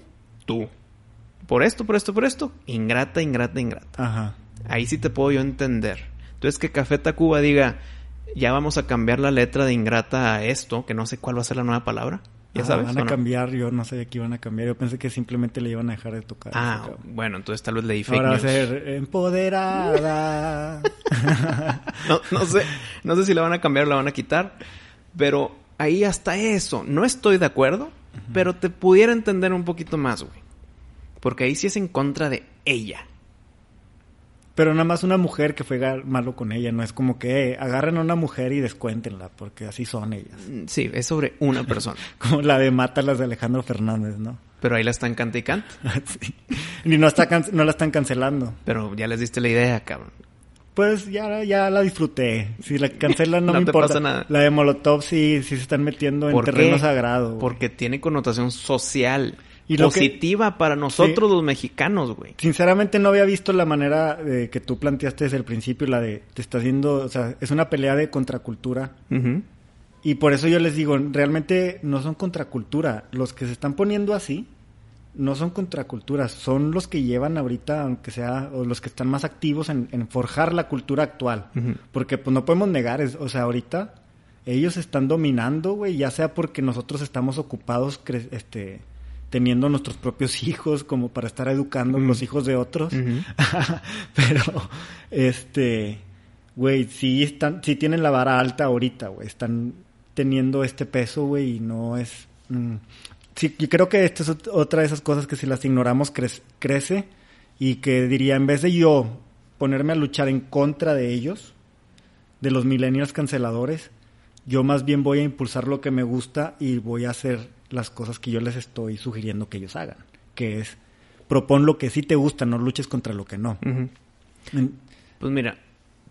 tú, por esto, por esto, por esto, ingrata, ingrata, ingrata. Ajá. Ahí sí te puedo yo entender. Entonces que Café Tacuba diga, ya vamos a cambiar la letra de ingrata a esto, que no sé cuál va a ser la nueva palabra. ¿Ya Ajá, sabes? Van a no? cambiar, yo no sabía que iban a cambiar. Yo pensé que simplemente le iban a dejar de tocar. Ah, bueno, entonces tal vez leí fake Ahora va a news. ser empoderada. (laughs) No, no sé, no sé si la van a cambiar o la van a quitar, pero ahí hasta eso, no estoy de acuerdo, pero te pudiera entender un poquito más, güey. Porque ahí sí es en contra de ella. Pero nada más una mujer que fue malo con ella. No es como que eh, agarren a una mujer y descuéntenla, porque así son ellas. Mm, Sí, es sobre una persona, (laughs) Como la de Mátalas de Alejandro Fernández, ¿no? pero ahí la están canta y canta. (laughs) Sí. Y no, está can- no la están cancelando. Pero ya les diste la idea, cabrón. Pues ya, ya la disfruté. Si la cancelan no, (laughs) No me te importa. pasa nada. La de Molotov sí, sí se están metiendo en ¿Por terreno qué? sagrado. güey. Porque tiene connotación social, Y lo que- positiva para nosotros Sí. los mexicanos, güey. Sinceramente no había visto la manera eh, que tú planteaste desde el principio, la de te estás viendo, o sea, es una pelea de contracultura. Y por eso yo les digo, realmente no son contracultura. Los que se están poniendo así no son contraculturas, son los que llevan ahorita, aunque sea, o los que están más activos en, en forjar la cultura actual. Porque pues no podemos negar, es- o sea, ahorita ellos están dominando, güey, ya sea porque nosotros estamos ocupados este teniendo nuestros propios (laughs) hijos como para estar educando Ujú. los hijos de otros. (laughs) Pero este güey, sí están sí tienen la vara alta ahorita, güey, están teniendo este peso, güey, y no es mm, Sí, yo creo que esta es ot- otra de esas cosas que si las ignoramos crece y que diría, en vez de yo ponerme a luchar en contra de ellos, de los millennials canceladores, yo más bien voy a impulsar lo que me gusta y voy a hacer las cosas que yo les estoy sugiriendo que ellos hagan, que es propon lo que sí te gusta, no luches contra lo que no. Pues mira,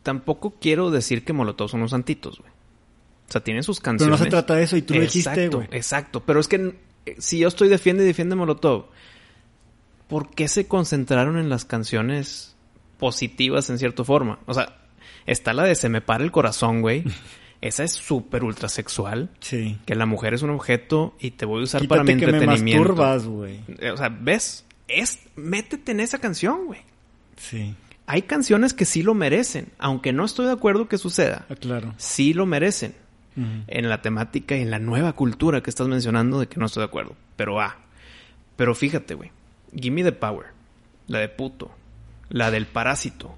tampoco quiero decir que Molotov son unos santitos, güey. O sea, tienen sus Pero canciones. no se trata de eso y tú lo dijiste, Exacto, güey. Exacto, pero es que eh, si yo estoy defiende y defiende Molotov, ¿por qué se concentraron en las canciones positivas en cierta forma? O sea, está la de Se me para el corazón, güey. (laughs) Esa es súper ultra sexual. Sí. Que la mujer es un objeto y te voy a usar para mi Quítate que me entretenimiento. masturbas, güey. Eh, O sea, ¿ves? Es, métete en esa canción, güey. Sí, Hay canciones que sí lo merecen, aunque no estoy de acuerdo que suceda. ah, claro. Sí lo merecen. En la temática y en la nueva cultura que estás mencionando de que no estoy de acuerdo. Pero ah. Pero fíjate, güey. Gimme the Power. La de puto. La del parásito.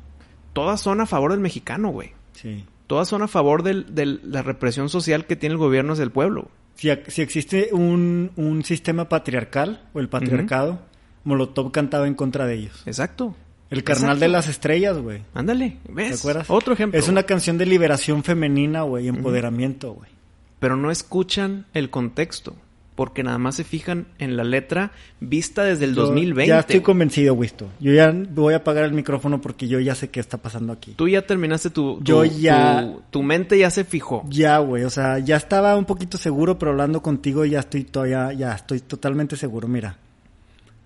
Todas son a favor del mexicano, güey. Sí. Todas son a favor del- de la represión social que tiene el gobierno hacia el pueblo. Si, si existe un, un sistema patriarcal o el patriarcado, Molotov cantaba en contra de ellos. Exacto. El carnal Exacto. de las estrellas, güey. Ándale, ¿Te ¿ves? acuerdas? Otro ejemplo. Es una canción de liberación femenina, güey, empoderamiento, güey. pero no escuchan el contexto, porque nada más se fijan en la letra vista desde el Yo 2020. Ya estoy convencido, Wisto. Yo ya voy a apagar el micrófono porque yo ya sé qué está pasando aquí. Tú ya terminaste tu, tu- Yo ya- tu, tu mente ya se fijó. Ya, güey, o sea, ya estaba un poquito seguro, pero hablando contigo ya estoy todavía, ya estoy totalmente seguro. Mira,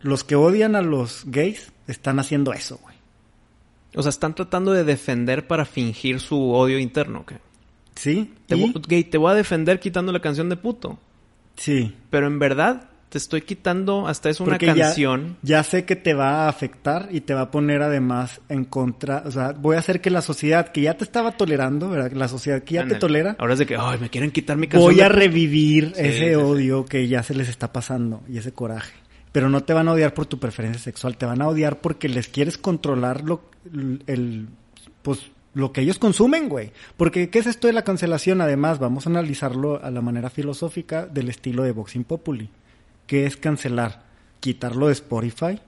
los que odian a los gays están haciendo eso, güey. O sea, están tratando de defender para fingir su odio interno. ¿ok? ¿Sí? Te, ¿Y? vo- gay, te voy a defender quitando la canción de puto. Sí. Pero en verdad te estoy quitando hasta es una Porque canción. Ya, sé que te va a afectar y te va a poner además en contra. O sea, voy a hacer que la sociedad que ya te estaba tolerando, ¿verdad? La sociedad que ya te tolera, Ahora es de que, ay, me quieren quitar mi canción. voy de a puto". revivir Sí, ese sí, sí. odio que ya se les está pasando y ese coraje. pero no te van a odiar por tu preferencia sexual, te van a odiar porque les quieres controlar lo, el, pues, lo que ellos consumen, güey. Porque, ¿qué es esto de la cancelación? Además, vamos a analizarlo a la manera filosófica del estilo de Boxing Populi. ¿Qué es cancelar? Quitarlo de Spotify,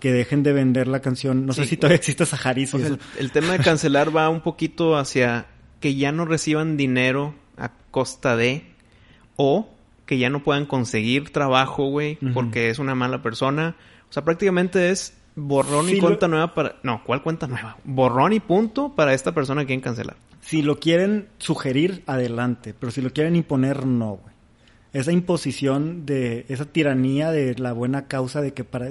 que dejen de vender la canción. No sé si todavía existe Saharis. O sea, el, el tema de cancelar va un poquito hacia que ya no reciban dinero a costa de o que ya no puedan conseguir trabajo, güey, porque es una mala persona. O sea, prácticamente es borrón y lo- cuenta nueva para... No, ¿cuál cuenta nueva? Borrón y punto para esta persona que quieren cancelar. Si lo quieren sugerir, adelante. Pero si lo quieren imponer, no, güey. Esa imposición de, esa tiranía de la buena causa de que para...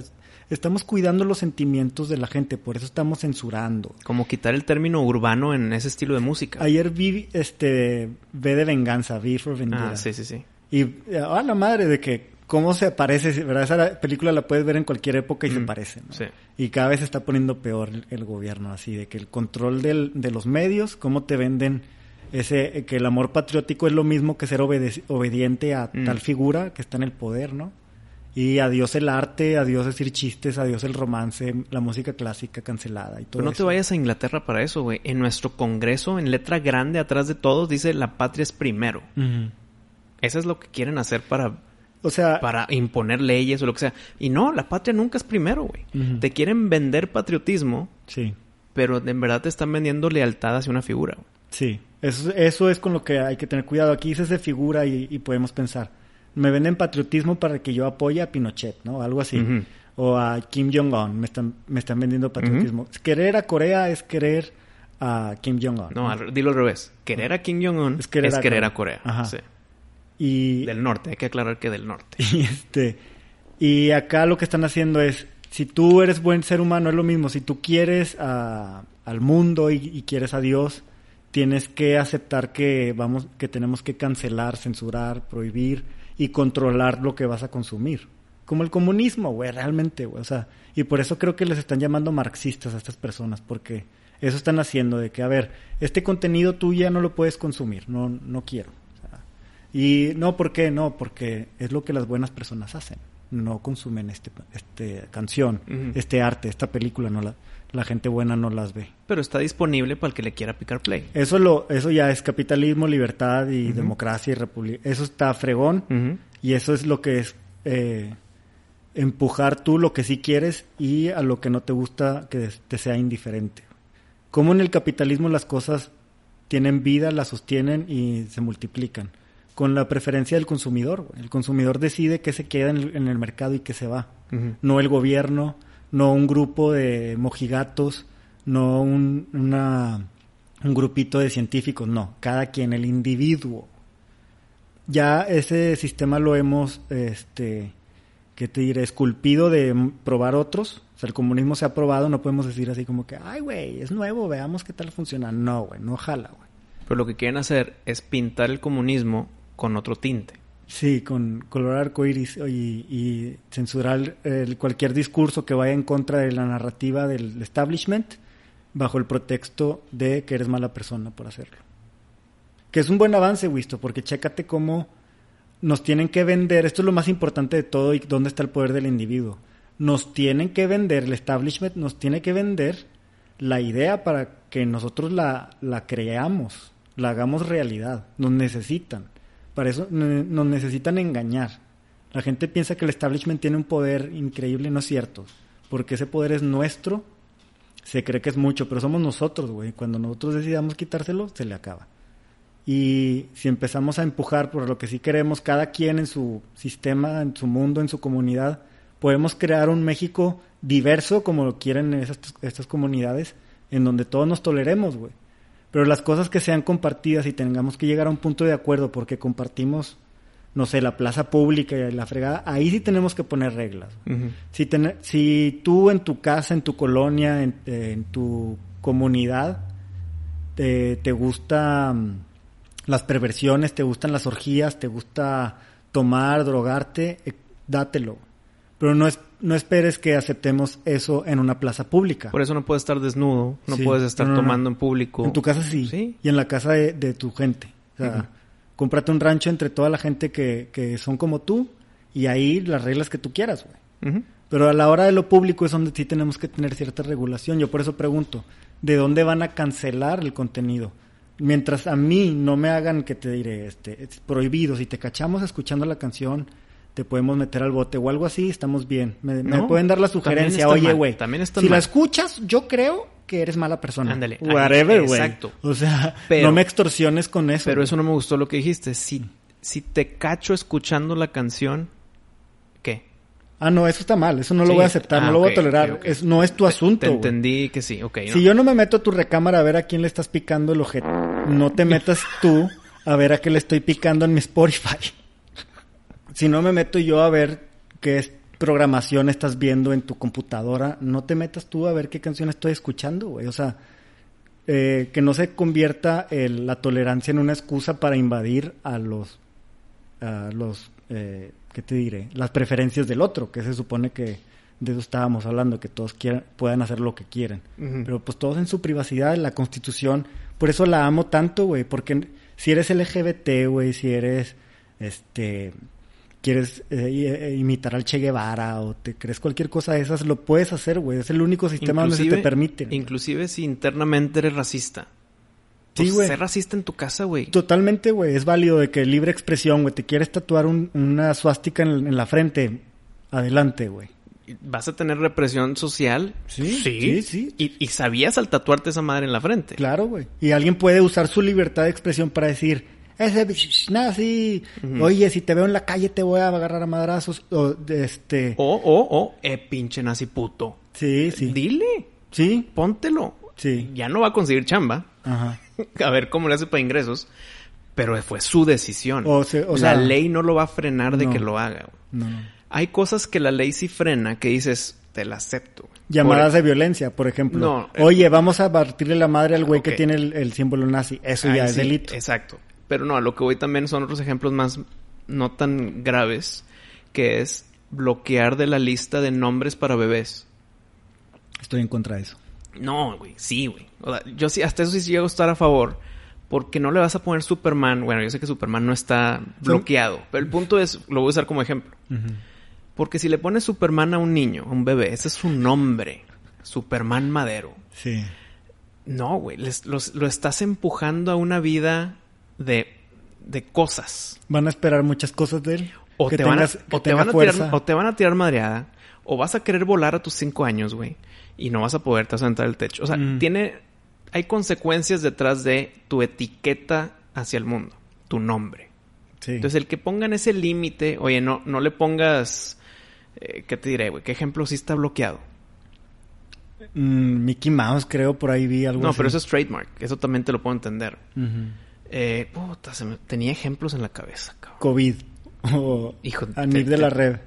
Estamos cuidando los sentimientos de la gente, por eso estamos censurando. Como quitar el término urbano en ese estilo de música. Ayer vi, este, V de venganza, V for Vendetta. ah, sí, sí, sí. Y, a la madre de que, cómo se parece, ¿verdad? Esa película la puedes ver en cualquier época y se Mm, parece, ¿no? sí. Y cada vez se está poniendo peor el, gobierno, así, de que el control del- de los medios, cómo te venden ese, que el amor patriótico es lo mismo que ser obede- obediente a Mm. tal figura que está en el poder, ¿no? Y adiós el arte, adiós decir chistes, adiós el romance, la música clásica cancelada y todo Pero no te vayas a Inglaterra para eso, güey. En nuestro Congreso, en letra grande atrás de todos, dice la patria es primero. Eso es lo que quieren hacer para, O sea, para imponer leyes o lo que sea. Y no, la patria nunca es primero, güey. Te quieren vender patriotismo, sí. pero en verdad te están vendiendo lealtad hacia una figura. güey. Sí, eso, eso es con lo que hay que tener cuidado. Aquí dices de figura y, y podemos pensar. Me venden patriotismo para que yo apoye a Pinochet, ¿no? Algo así. O a Kim Jong-un. Me están, me están vendiendo patriotismo. Querer a Corea es querer a Kim Jong-un. No, al- dilo al revés. Querer a Kim Jong-un Es es querer a Corea. Ajá. Sí. Y, Del norte, hay que aclarar que del norte. (laughs) y este y acá lo que están haciendo es si tú eres buen ser humano es lo mismo. Si tú quieres a- al mundo y, y quieres a Dios tienes que aceptar que vamos que tenemos que cancelar censurar prohibir y controlar lo que vas a consumir. Como el comunismo güey realmente güey. O sea y por eso creo que les están llamando marxistas a estas personas porque eso están haciendo de que a ver este contenido tú ya no lo puedes consumir no no quiero y no, ¿por qué? No, porque es lo que las buenas personas hacen. No consumen este, este canción, este arte, esta película, no la, la gente buena no las ve. Pero está disponible para el que le quiera picar play. Eso lo, eso ya es capitalismo, libertad y democracia y república. Eso está fregón y eso es lo que es eh, empujar tú lo que sí quieres y a lo que no te gusta que te sea indiferente. Como en el capitalismo las cosas tienen vida, las sostienen y se multiplican. Con la preferencia del consumidor. güey. El consumidor decide qué se queda en el, en el mercado y qué se va. No el gobierno, no un grupo de mojigatos, no un, una, un grupito de científicos, no. Cada quien, el individuo. Ya ese sistema lo hemos, este, ¿qué te diré? Esculpido de probar otros. O sea, el comunismo se ha probado, no podemos decir así como que, ay, güey, es nuevo, veamos qué tal funciona. No, güey, no jala, güey. Pero lo que quieren hacer es pintar el comunismo con otro tinte. Sí, con color arcoíris y, y censurar el- cualquier discurso que vaya en contra de la narrativa del establishment bajo el pretexto de que eres mala persona por hacerlo. Que es un buen avance, Wisto, porque chécate cómo nos tienen que vender, esto es lo más importante de todo y dónde está el poder del individuo. Nos tienen que vender, el establishment nos tiene que vender la idea para que nosotros la, la creamos, la hagamos realidad. Nos necesitan. Para eso nos necesitan engañar. La gente piensa que el establishment tiene un poder increíble, no es cierto. Porque ese poder es nuestro, se cree que es mucho, pero somos nosotros, güey. Cuando nosotros decidamos quitárselo, se le acaba. Y si empezamos a empujar por lo que sí queremos, cada quien en su sistema, en su mundo, en su comunidad, podemos crear un México diverso como lo quieren esas, estas comunidades, en donde todos nos toleremos, güey. Pero las cosas que sean compartidas y tengamos que llegar a un punto de acuerdo porque compartimos, no sé, la plaza pública y la fregada, ahí sí tenemos que poner reglas. Si, ten- si tú en tu casa, en tu colonia, en, en tu comunidad, te, te gustan las perversiones, te gustan las orgías, te gusta tomar, drogarte, eh, dátelo. Pero no, es, no esperes que aceptemos eso en una plaza pública. Por eso no puedes estar desnudo, no Sí. puedes estar No, no, no. tomando en público. En tu casa sí. Sí. Y en la casa de, de tu gente. O sea, cómprate un rancho entre toda la gente que, que son como tú y ahí las reglas que tú quieras, güey. Pero a la hora de lo público es donde sí tenemos que tener cierta regulación. Yo por eso pregunto, ¿de dónde van a cancelar el contenido? Mientras a mí no me hagan que te diré, este, es prohibido, si te cachamos escuchando la canción, te podemos meter al bote o algo así, estamos bien. Me, pueden dar la sugerencia, oye, güey, también está si la mal". escuchas, yo creo que eres mala persona. Ándale, Whatever, güey. exacto. O sea, (laughs) Pero- no me extorsiones con eso. Pero eso no me gustó lo que dijiste. Si, si te cacho escuchando la canción, ¿qué? Ah, no, eso está mal, eso no lo voy a aceptar, Ah, no lo voy a tolerar. Es, no es tu asunto. Te, entendí que sí, ok. ¿no? Si yo no me meto a tu recámara a ver a quién le estás picando el ojete, no te metas tú a ver a qué le estoy picando en mi Spotify. Si no me meto yo a ver qué es- programación estás viendo en tu computadora, no te metas tú a ver qué canción estoy escuchando, güey. O sea, eh, que no se convierta el- la tolerancia en una excusa para invadir a los, a los, eh, ¿qué te diré? Las preferencias del otro, que se supone que de eso estábamos hablando, que todos quieran, puedan hacer lo que quieren. Ujú. Pero pues todos en su privacidad, la constitución, por eso la amo tanto, güey, porque si eres LGBT, güey, si eres, este, quieres eh, eh, imitar al Che Guevara o te crees cualquier cosa de esas, lo puedes hacer, güey, es el único sistema donde se te permite. Inclusive si internamente eres racista. Sí, Pues, güey. Ser racista en tu casa, güey. Totalmente, güey, es válido de que libre expresión, güey, te quieres tatuar un- una suástica en, en la frente, adelante, güey. ¿Vas a tener represión social? Sí, sí, sí. Y, y sabías al tatuarte esa madre en la frente. Claro, güey. Y alguien puede usar su libertad de expresión para decir, ese nazi, oye, si te veo en la calle te voy a agarrar a madrazos, o este... O, o, o, eh, pinche nazi puto. Sí, sí. Dile, Sí, póntelo. Sí. Ya no va a conseguir chamba. ajá. (laughs) A ver cómo le hace para ingresos. Pero fue su decisión. O se- o la sea- ley no lo va a frenar de No. que lo haga. No, no. Hay cosas que la ley sí frena que dices, te la acepto. Llamadas Por- de violencia, por ejemplo. No, eh, Oye, vamos a partirle la madre al güey que tiene el, el símbolo nazi. Eso ya es sí, delito. Exacto. Pero no, a lo que voy también son otros ejemplos más no tan graves, que es bloquear de la lista de nombres para bebés. Estoy en contra de eso. No, güey, sí, güey. O sea, yo sí, hasta eso sí llego a estar a favor. Porque no le vas a poner Superman. Bueno, yo sé que Superman no está bloqueado. Pero el punto es, lo voy a usar como ejemplo. Porque si le pones Superman a un niño, a un bebé, ese es su nombre. Superman Madero. Sí. No, güey. lo estás empujando a una vida de, de cosas. Van a esperar muchas cosas de él. O, que te, van a, que o, te van a tirar, o te van a tirar madreada. O vas a querer volar a tus cinco años, güey. Y no vas a poder, te vas a entrar el techo. O sea, Mm. tiene... Hay consecuencias detrás de tu etiqueta hacia el mundo. Tu nombre. Sí. Entonces, el que pongan ese límite... Oye, no, no le pongas... eh, ¿Qué te diré, güey? ¿Qué ejemplo sí está bloqueado? Mm, Mickey Mouse, creo, por ahí vi algo No, así. pero eso es trademark. Eso también te lo puedo entender. Eh, puta, se me... tenía ejemplos en la cabeza, cabrón. COVID. O Hijo, a te- nivel de la red.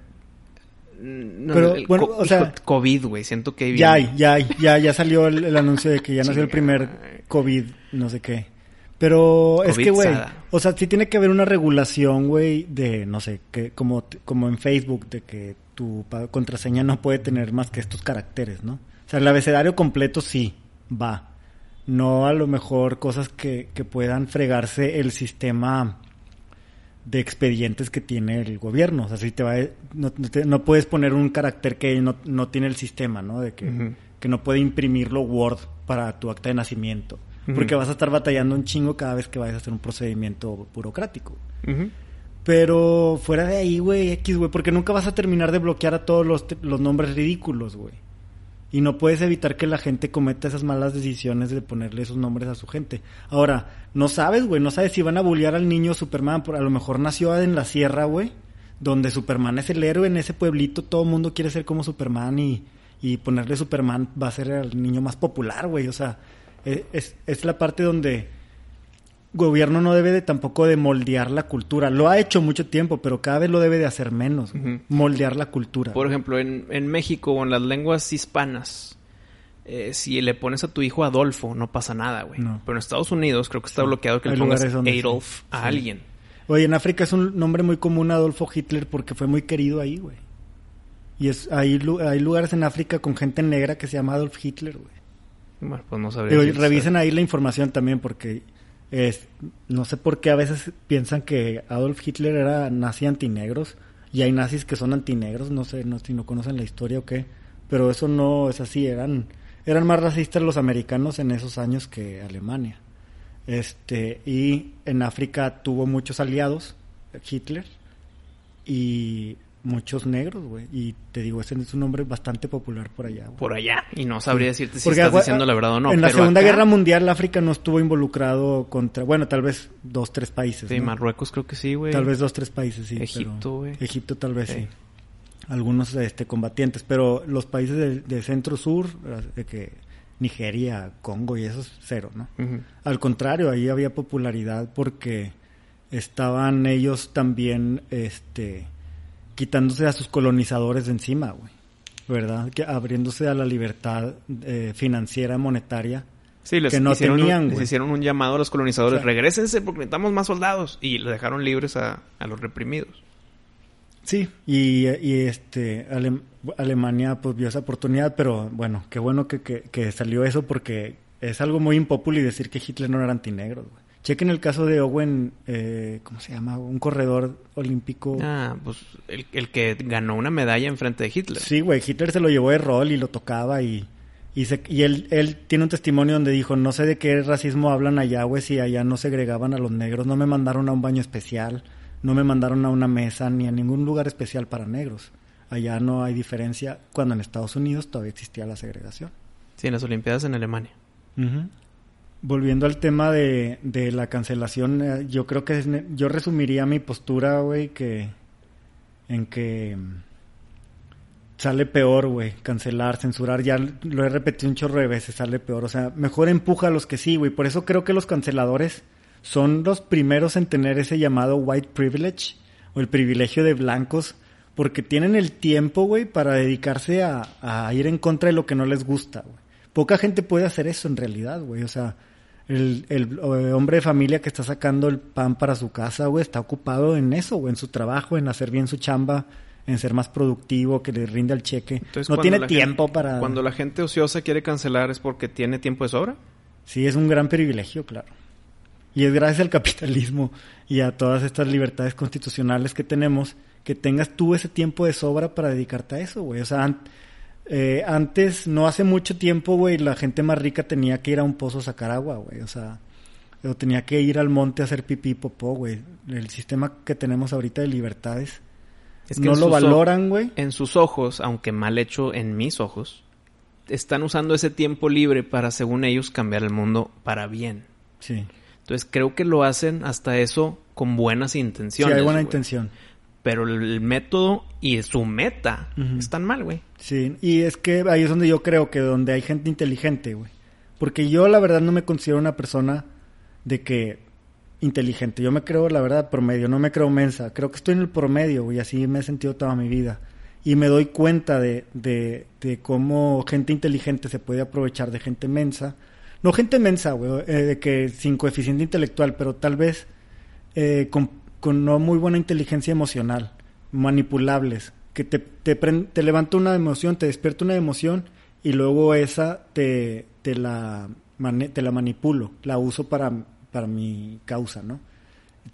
No, Pero, el bueno, co- o sea- hijo, COVID, güey. Siento que... Ya hay, ya hay, ya, ya salió el, el anuncio de que ya (laughs) nació el primer COVID, no sé qué. Pero es que, güey, o sea, sí tiene que haber una regulación, güey, de, no sé, que como, como en Facebook, de que tu contraseña no puede tener más que estos caracteres, ¿no? O sea, el abecedario completo sí, va. No a lo mejor cosas que, que puedan fregarse el sistema de expedientes que tiene el gobierno. O sea, si te va, no, no te- no puedes poner un carácter que no, no tiene el sistema, ¿no? De que, que no puede imprimirlo Word para tu acta de nacimiento. Porque vas a estar batallando un chingo cada vez que vayas a hacer un procedimiento burocrático. Pero fuera de ahí, güey, X, güey, porque nunca vas a terminar de bloquear a todos los, los nombres ridículos, güey. Y no puedes evitar que la gente cometa esas malas decisiones de ponerle esos nombres a su gente. Ahora, no sabes, güey, no sabes si van a bullear al niño Superman, por a lo mejor nació en la sierra, güey, donde Superman es el héroe en ese pueblito, todo el mundo quiere ser como Superman y, y ponerle Superman va a ser el niño más popular, güey, o sea, e- es, es la parte donde gobierno no debe de tampoco de moldear la cultura. Lo ha hecho mucho tiempo, pero cada vez lo debe de hacer menos. Moldear la cultura. Por ejemplo, en, en México o en las lenguas hispanas, eh, si le pones a tu hijo Adolfo, no pasa nada, güey. No. Pero en Estados Unidos creo que está bloqueado que Hay le pongas sí. Adolf a Sí. alguien. Oye, en África es un nombre muy común Adolfo Hitler porque fue muy querido ahí, güey. Y es hay, hay lugares en África con gente negra que se llama Adolf Hitler, güey. Bueno, pues no sabría. Digo, revisen ahí la información también porque no sé por qué a veces piensan que Adolf Hitler era nazi antinegros y hay nazis que son antinegros, no sé no, si no conocen la historia o qué, pero eso no es así, eran, eran más racistas los americanos en esos años que Alemania. Este, y en África tuvo muchos aliados, Hitler, y muchos negros, güey. Y te digo, ese es un nombre bastante popular por allá. güey. Por allá. Y no sabría decirte si Porque estás diciendo la verdad o no. En la pero Segunda acá- Guerra Mundial, África no estuvo involucrado contra, bueno, tal vez dos, tres países. Sí, ¿no? Marruecos creo que sí, güey. Tal vez dos, tres países, sí. Egipto, pero- güey. Egipto tal vez Sí. sí. Algunos este, combatientes, pero los países de, de centro-sur, de que Nigeria, Congo y esos, cero, ¿no? Al contrario, ahí había popularidad porque estaban ellos también, este, quitándose a sus colonizadores de encima, güey. ¿Verdad? Que abriéndose a la libertad eh, financiera, monetaria. Sí, les, que no hicieron, tenían, un, les hicieron un llamado a los colonizadores. O sea- Regrésense porque necesitamos más soldados. Y le dejaron libres a, a los reprimidos. Sí, y, y este Alem- Alemania pues vio esa oportunidad, pero bueno, qué bueno que, que, que salió eso porque es algo muy impopuli decir que Hitler no era antinegro. güey. Chequen el caso de Owen, eh, ¿cómo se llama? Un corredor olímpico. Ah, pues el, el que ganó una medalla enfrente de Hitler. Sí, güey, Hitler se lo llevó de rol y lo tocaba y, y, se- y él, él tiene un testimonio donde dijo, no sé de qué racismo hablan allá, güey, si allá no segregaban a los negros, no me mandaron a un baño especial, no me mandaron a una mesa ni a ningún lugar especial para negros. Allá no hay diferencia, cuando en Estados Unidos todavía existía la segregación. Sí, en las Olimpiadas en Alemania. Volviendo al tema de, de la cancelación, eh, yo creo que es yo resumiría mi postura, güey, que en que mm, sale peor, güey, cancelar, censurar, ya lo he repetido un chorro de veces, sale peor, o sea, mejor empuja a los que sí, güey, por eso creo que los canceladores son los primeros en tener ese llamado white privilege o el privilegio de blancos, porque tienen el tiempo, güey, para dedicarse a, a ir en contra de lo que no les gusta, güey. Poca gente puede hacer eso en realidad, güey, o sea, el, el, eh, hombre de familia que está sacando el pan para su casa, güey, está ocupado en eso, güey, en su trabajo, en hacer bien su chamba, en ser más productivo, que le rinda el cheque. Entonces, no tiene tiempo gente- para... Cuando la gente ociosa quiere cancelar es porque tiene tiempo de sobra. Sí, es un gran privilegio, claro. Y es gracias al capitalismo y a todas estas libertades constitucionales que tenemos que tengas tú ese tiempo de sobra para dedicarte a eso, güey. O sea, eh, antes, no hace mucho tiempo, güey, la gente más rica tenía que ir a un pozo a sacar agua, güey. O sea, o tenía que ir al monte a hacer pipí y popó, güey. El sistema que tenemos ahorita de libertades Es que no lo valoran, güey. En sus ojos, aunque mal hecho en mis ojos, están usando ese tiempo libre para, según ellos, cambiar el mundo para bien. Sí, Entonces creo que lo hacen hasta eso con buenas sí intenciones. hay buena intención. Pero el, método y su meta Ujú. están mal, güey. Sí, y es que ahí es donde yo creo que donde hay gente inteligente, güey. Porque yo la verdad no me considero una persona de que inteligente. Yo me creo la verdad promedio, no me creo mensa. Creo que estoy en el promedio, güey, así me he sentido toda mi vida. Y me doy cuenta de, de, de cómo gente inteligente se puede aprovechar de gente mensa. No gente mensa, güey, eh, de que sin coeficiente intelectual, pero tal vez eh, con, con no muy buena inteligencia emocional, manipulables, que te, te, te levanta una emoción, te despierta una emoción y luego esa te, te, la, te la manipulo, la uso para, para mi causa, ¿no?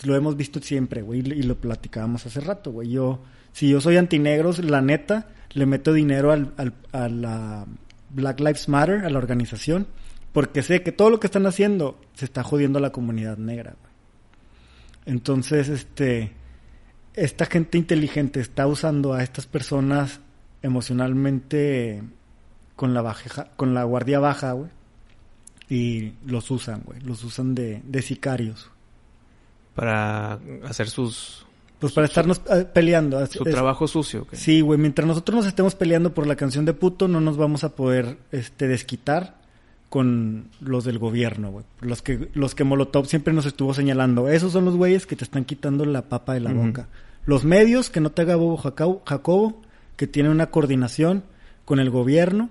Lo hemos visto siempre, güey, y lo platicábamos hace rato, güey. Yo, si yo soy antinegros, la neta, le meto dinero al, al- a la Black Lives Matter, a la organización, porque sé que todo lo que están haciendo se está jodiendo a la comunidad negra, güey. Entonces, este, esta gente inteligente está usando a estas personas emocionalmente con la baja, con la guardia baja, güey. Y los usan, güey. Los usan de, de sicarios. Para hacer sus, Pues para estarnos eh, peleando. su Es- trabajo sucio. ¿ok? Sí, güey. Mientras nosotros nos estemos peleando por la canción de puto, no nos vamos a poder este, desquitar con los del gobierno, güey. Los que, los que Molotov siempre nos estuvo señalando. Esos son los güeyes que te están quitando la papa de la boca. Los medios, que no te haga bobo Jacobo, Jacobo, que tienen una coordinación con el gobierno.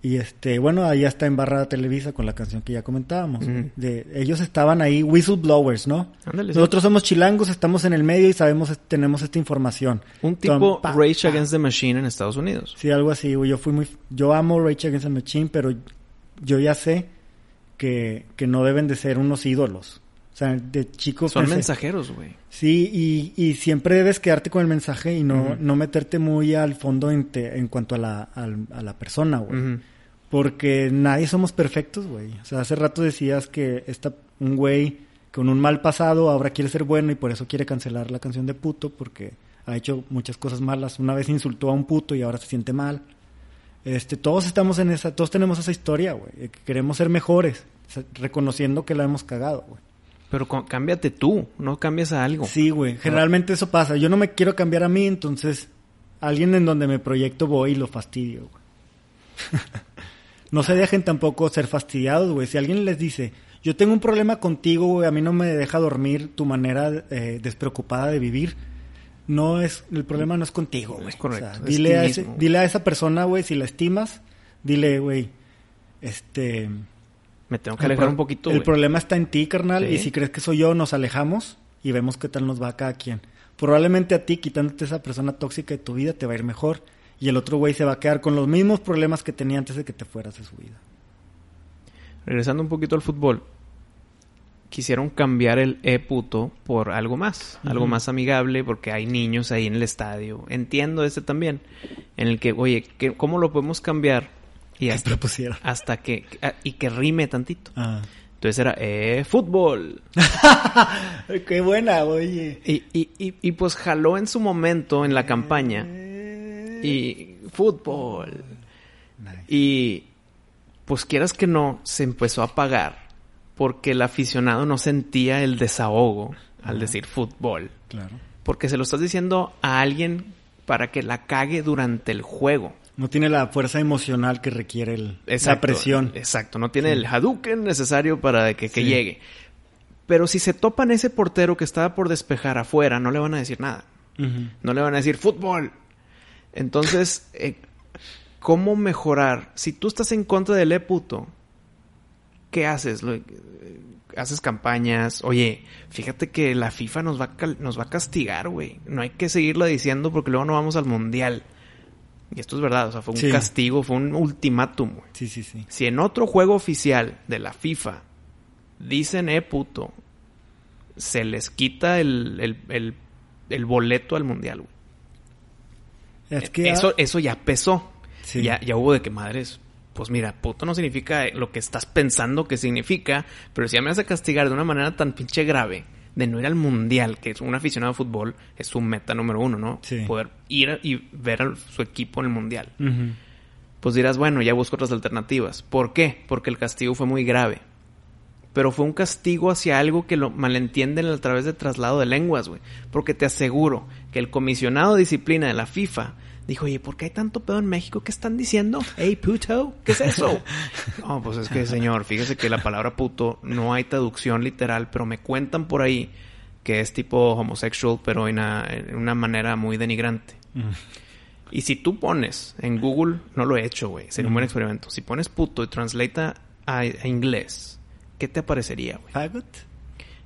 Y este, bueno, ahí está embarrada Televisa con la canción que ya comentábamos. De, ellos estaban ahí, whistleblowers, ¿no? Ándale, sí. Nosotros somos chilangos, estamos en el medio y sabemos, tenemos esta información. Un tipo Tom, pa, Rage pa. Against the Machine en Estados Unidos. Sí, algo así. Yo fui muy... Yo amo Rage Against the Machine, pero yo ya sé que, que no deben de ser unos ídolos. O sea, de chico Son pensé- mensajeros, güey. Sí, y, y siempre debes quedarte con el mensaje y no, no meterte muy al fondo en, te- en cuanto a la, a la persona, güey. Porque nadie somos perfectos, güey. O sea, hace rato decías que esta, un güey con un mal pasado ahora quiere ser bueno y por eso quiere cancelar la canción de puto porque ha hecho muchas cosas malas. Una vez insultó a un puto y ahora se siente mal. Este, todos estamos en esa, todos tenemos esa historia, güey. Queremos ser mejores, reconociendo que la hemos cagado, güey. Pero cámbiate tú, no cambies a algo. Sí, güey. Generalmente eso pasa. Yo no me quiero cambiar a mí, entonces alguien en donde me proyecto voy y lo fastidio, güey. (laughs) no se dejen tampoco ser fastidiados, güey. Si alguien les dice, yo tengo un problema contigo, güey, a mí no me deja dormir tu manera eh, despreocupada de vivir. No es, el problema no es contigo, güey. Es correcto, O sea, es dile, ti a ese- mismo. dile a esa persona, güey, si la estimas, dile, güey, este... Me tengo que alejar un poquito, El problema está en ti, carnal. Sí. Y si crees que soy yo, nos alejamos y vemos qué tal nos va a cada quien. Probablemente a ti, quitándote esa persona tóxica de tu vida, te va a ir mejor. Y el otro güey se va a quedar con los mismos problemas que tenía antes de que te fueras de su vida. Regresando un poquito al fútbol. Quisieron cambiar el e puto por algo más, algo más amigable, porque hay niños ahí en el estadio. Entiendo este también, en el que, oye, ¿qué- ¿cómo lo podemos cambiar? Y hasta, propusieron. hasta que, a- y que rime tantito. Ah. Entonces era, eh, fútbol. (laughs) Qué buena, oye. Y, y, y, y pues jaló en su momento en la campaña. Y fútbol. Nice. Y pues quieras que no, se empezó a pagar porque el aficionado no sentía el desahogo al decir fútbol. Claro. Porque se lo estás diciendo a alguien para que la cague durante el juego. No tiene la fuerza emocional que requiere el, la presión. Exacto, no tiene el Hadouken necesario para que, que Sí. llegue. Pero si se topan ese portero que estaba por despejar afuera, no le van a decir nada. No le van a decir fútbol. Entonces, eh, ¿cómo mejorar? Si tú estás en contra del e-puto, ¿qué haces? Haces campañas. Oye, fíjate que la FIFA nos va a, cal- nos va a castigar, güey. No hay que seguirla diciendo porque luego no vamos al mundial. Y esto es verdad, o sea, fue un Sí. castigo, fue un ultimátum, güey. Sí, sí, sí. Si en otro juego oficial de la FIFA dicen eh puto, se les quita el, el, el- el boleto al mundial, güey. Es que eso, eso ya pesó. Sí. Ya, ya hubo de que madres. Pues mira, puto no significa lo que estás pensando que significa, pero si ya me vas a castigar de una manera tan pinche grave de no ir al mundial, que es un aficionado de fútbol, es su meta número uno, ¿no? Sí. Poder ir a- y ver a su equipo en el mundial. Pues dirás, bueno, ya busco otras alternativas. ¿Por qué? Porque el castigo fue muy grave. Pero fue un castigo hacia algo que lo malentienden a través de traslado de lenguas, güey. Porque te aseguro que el comisionado de disciplina de la FIFA dijo, oye, ¿por qué hay tanto pedo en México? ¿Qué están diciendo? Hey, puto, ¿qué es eso? (laughs) no, pues es que, señor, fíjese que la palabra puto no hay traducción literal, pero me cuentan por ahí que es tipo homosexual, pero en una, en una manera muy denigrante. Ujú. Y si tú pones en Google, no lo he hecho, güey, sería un buen experimento. Si pones puto y translata a, a inglés, ¿qué te aparecería, güey? Faggot.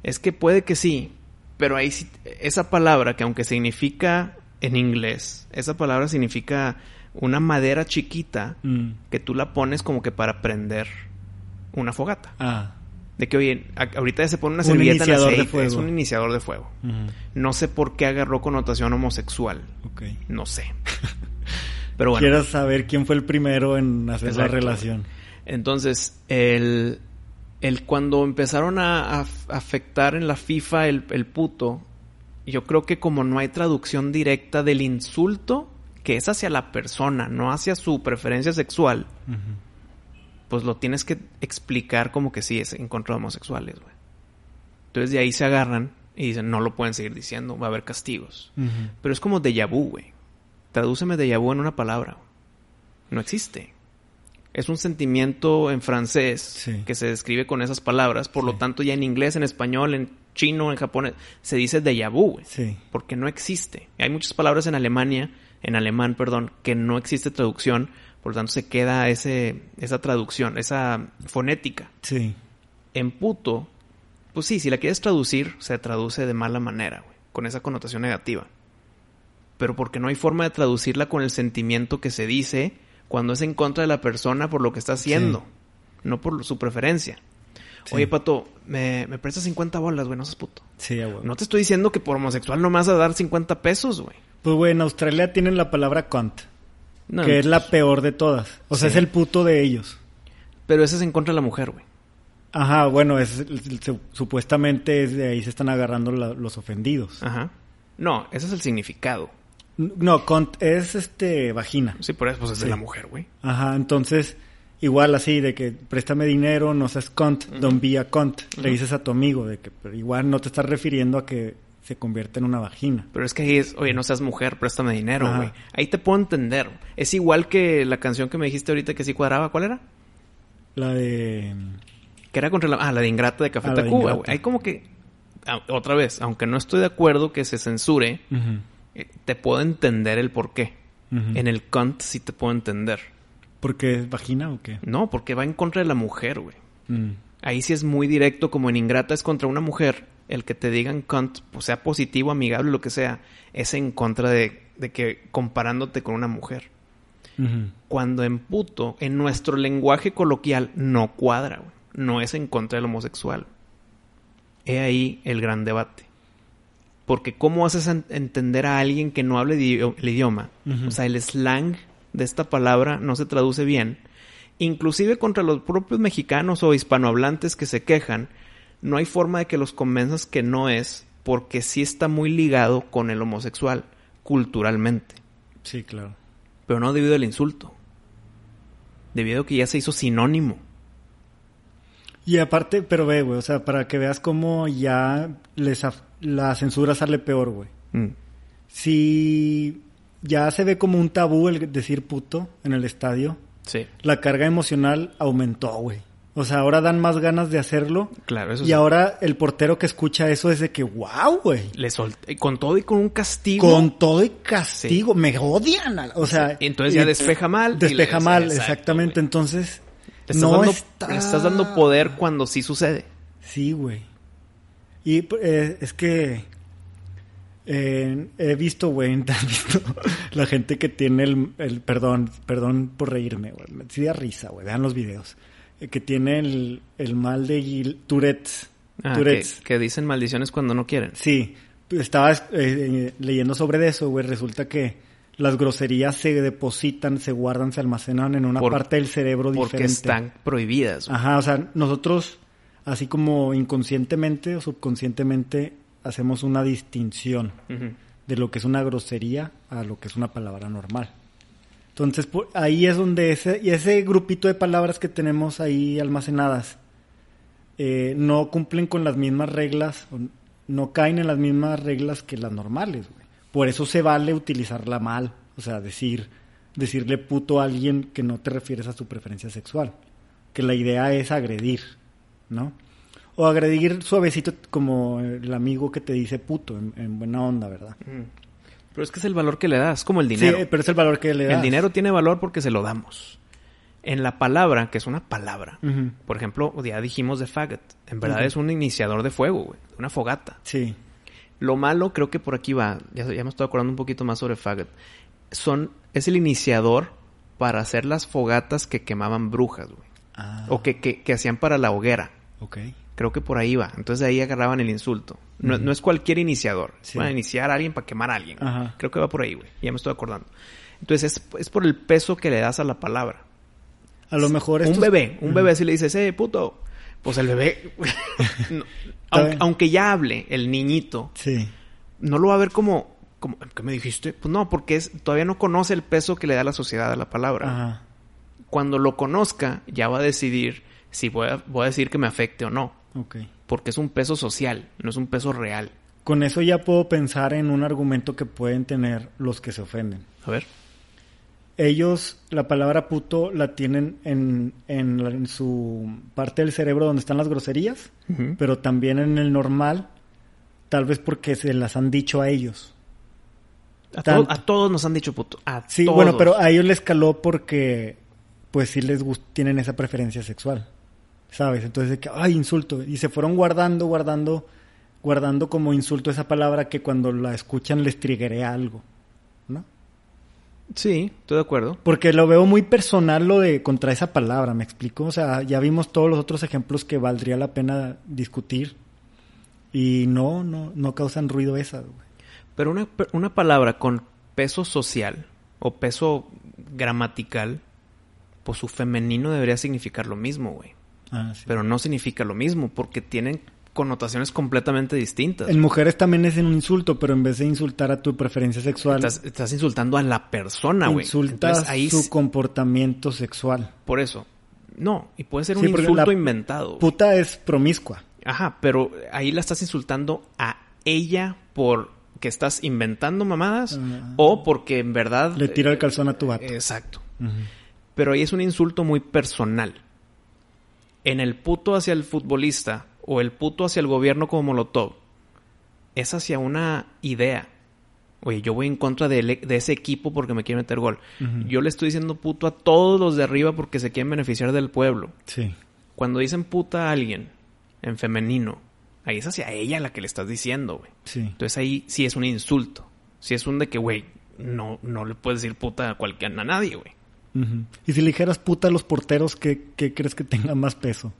Es que puede que sí, pero ahí sí, esa palabra que aunque significa en inglés, esa palabra significa una madera chiquita Mm. que tú la pones como que para prender una fogata. Ah. De que, oye, ahorita ya se pone una Un servilleta en iniciador de aceite, es fuego. un iniciador de fuego. No sé por qué agarró connotación homosexual, Ok. no sé. (laughs) Pero bueno. Quiero saber quién fue el primero en hacer la Exacto. relación. Entonces, el, el cuando empezaron a, a afectar en la FIFA el, el puto, yo creo que como no hay traducción directa del insulto, que es hacia la persona, no hacia su preferencia sexual, pues lo tienes que explicar como que sí es en contra de homosexuales, güey. Entonces de ahí se agarran y dicen, no lo pueden seguir diciendo, va a haber castigos. Pero es como déjà vu, güey. Tradúceme déjà vu en una palabra. No existe. Es un sentimiento en francés Sí. que se describe con esas palabras. Por lo tanto, ya en inglés, en español, en chino, en japonés, se dice déjà vu, güey. Sí. Porque no existe. Hay muchas palabras en Alemania, en alemán, perdón, que no existe traducción. Por lo tanto, se queda ese, esa traducción, esa fonética. Sí. En puto, pues sí, si la quieres traducir, se traduce de mala manera, güey, con esa connotación negativa. Pero porque no hay forma de traducirla con el sentimiento que se dice cuando es en contra de la persona por lo que está haciendo, no por su preferencia. Sí. Oye, Pato, me, me prestas 50 bolas, güey, no seas puto. Sí, huevo. No te estoy diciendo que por homosexual no me vas a dar 50 pesos, güey. Pues, güey, en Australia tienen la palabra cunt, No, que es la peor de todas. O sea, Sí. es el puto de ellos. Pero ese es en contra de la mujer, güey. Ajá, bueno, es, supuestamente es de ahí se están agarrando la- los ofendidos. Ajá. No, ese es el significado. No, cunt es este vagina. Sí, por eso pues, es de la mujer, güey. Ajá, entonces, igual así, de que préstame dinero, no seas don't be a cunt. Le dices a tu amigo, de que pero igual no te estás refiriendo a que se convierta en una vagina. Pero es que ahí es, oye, no seas mujer, préstame dinero, güey. Ahí te puedo entender. Es igual que la canción que me dijiste ahorita que sí cuadraba. ¿Cuál era? La de... Que era contra la... Ah, la de Ingrata de Café Ah, Tacuba, güey. Ahí como que... ah, otra vez, aunque no estoy de acuerdo que se censure, te puedo entender el por qué. En el cunt sí te puedo entender. ¿Porque es vagina o qué? No, porque va en contra de la mujer, güey. Mm. Ahí sí es muy directo, como en Ingrata es contra una mujer. El que te digan cunt, pues sea positivo, amigable, lo que sea, es en contra de, de que comparándote con una mujer. Cuando en puto, en nuestro lenguaje coloquial, no cuadra, güey. No es en contra del homosexual. He ahí el gran debate. Porque ¿cómo haces en- entender a alguien que no hable el idioma? O sea, el slang de esta palabra no se traduce bien. Inclusive contra los propios mexicanos o hispanohablantes que se quejan, no hay forma de que los convenzas que no es, porque sí está muy ligado con el homosexual, culturalmente Sí, claro. pero no debido al insulto. Debido a que ya se hizo sinónimo. Y aparte, pero ve, güey, o sea, para que veas cómo ya les la censura sale peor, güey. Mm. Si ya se ve como un tabú el decir puto en el estadio, Sí, la carga emocional aumentó, güey. O sea, ahora dan más ganas de hacerlo. claro, eso y sí. ahora el portero que escucha eso es de que, wow, güey. Le y con todo y con un castigo. Con todo y castigo, me odian. O sea, Sí, entonces ya despeja mal Despeja mal, exacto, exactamente. Entonces, Te estás, no dando, está- estás dando poder cuando sí sucede. Sí, güey. Y eh, es que eh, he visto, güey, (laughs) ¿has visto la gente que tiene el, el- perdón, perdón por reírme, güey, me sí da risa, güey, vean los videos, eh, que tiene el, el mal de Gil- Tourette's. Ah, que, Tourette's. que dicen maldiciones cuando no quieren. Sí, estaba eh, leyendo sobre eso, güey, resulta que las groserías se depositan, se guardan, se almacenan en una Por- parte del cerebro Porque diferente. están prohibidas. güey. Ajá, o sea, nosotros, así como inconscientemente o subconscientemente, hacemos una distinción de lo que es una grosería a lo que es una palabra normal. Entonces, por- ahí es donde ese, y ese grupito de palabras que tenemos ahí almacenadas eh, no cumplen con las mismas reglas, o no caen en las mismas reglas que las normales. Por eso se vale utilizarla mal, o sea, decir, decirle puto a alguien que no te refieres a su preferencia sexual. Que la idea es agredir, ¿no? O agredir suavecito como el amigo que te dice puto, en, en buena onda, ¿verdad? Mm. Pero es que es el valor que le das, como el dinero. Sí, pero es el valor que le das. el dinero tiene valor porque se lo damos. En la palabra, que es una palabra, por ejemplo, ya dijimos de faggot. En verdad es un iniciador de fuego, güey. Una fogata. Sí. Lo malo, creo que por aquí va. Ya, ya me estoy acordando un poquito más sobre faggot. Son, es el iniciador para hacer las fogatas que quemaban brujas, güey. Ah, O que, que, que hacían para la hoguera. ok. Creo que por ahí va. Entonces de ahí agarraban el insulto. No, no es cualquier iniciador. Sí. Van a iniciar a alguien para quemar a alguien. Ajá. Creo que va por ahí, güey. Ya me estoy acordando. Entonces es, es por el peso que le das a la palabra. A lo mejor Un estos- bebé, un bebé si le dices, eh, puto. Pues el bebé, (laughs) no, aunque, ya hable el niñito, Sí. no lo va a ver como, como ¿qué me dijiste? Pues no, porque es, todavía no conoce el peso que le da la sociedad a la palabra. Ajá. Cuando lo conozca, ya va a decidir si voy a, voy a decir que me afecte o no. Ok. Porque es un peso social, no es un peso real. Con eso ya puedo pensar en un argumento que pueden tener los que se ofenden. A ver. Ellos la palabra puto la tienen en, en, en su parte del cerebro donde están las groserías, pero también en el normal, tal vez porque se las han dicho a ellos. A, todos nos han dicho puto. A Sí, todos. bueno, pero a ellos les caló porque pues sí les gust- tienen esa preferencia sexual. ¿Sabes? Entonces de que ay, insulto y se fueron guardando, guardando, guardando como insulto esa palabra que cuando la escuchan les triguea algo. Sí, estoy de acuerdo. Porque lo veo muy personal lo de contra esa palabra, ¿me explico? O sea, ya vimos todos los otros ejemplos que valdría la pena discutir. Y no, no, no causan ruido esas, güey. Pero una, una palabra con peso social o peso gramatical, pues su femenino debería significar lo mismo, güey. Ah, sí. Pero no significa lo mismo porque tienen connotaciones completamente distintas. En mujeres también es un insulto, pero en vez de insultar a tu preferencia sexual, Estás, estás insultando a la persona, güey. insultas ahí su comportamiento sexual. por eso. No, y puede ser Sí, un insulto inventado. Puta es promiscua. Ajá, pero ahí la estás insultando a ella por que estás inventando mamadas Ah. o porque en verdad Le tira el calzón a tu vato. Eh, Exacto. Pero ahí es un insulto muy personal. En el puto hacia el futbolista o el puto hacia el gobierno como Molotov es hacia una idea. Oye, yo voy en contra de, de ese equipo porque me quiere meter gol. Yo le estoy diciendo puto a todos los de arriba porque se quieren beneficiar del pueblo. Sí. Cuando dicen puta a alguien en femenino, ahí es hacia ella la que le estás diciendo, güey. Sí. Entonces ahí sí es un insulto. Sí es un de que, güey, no, no le puedes decir puta a cualquier a nadie, güey. Y si le dijeras puta a los porteros, ¿qué, qué crees que tenga más peso?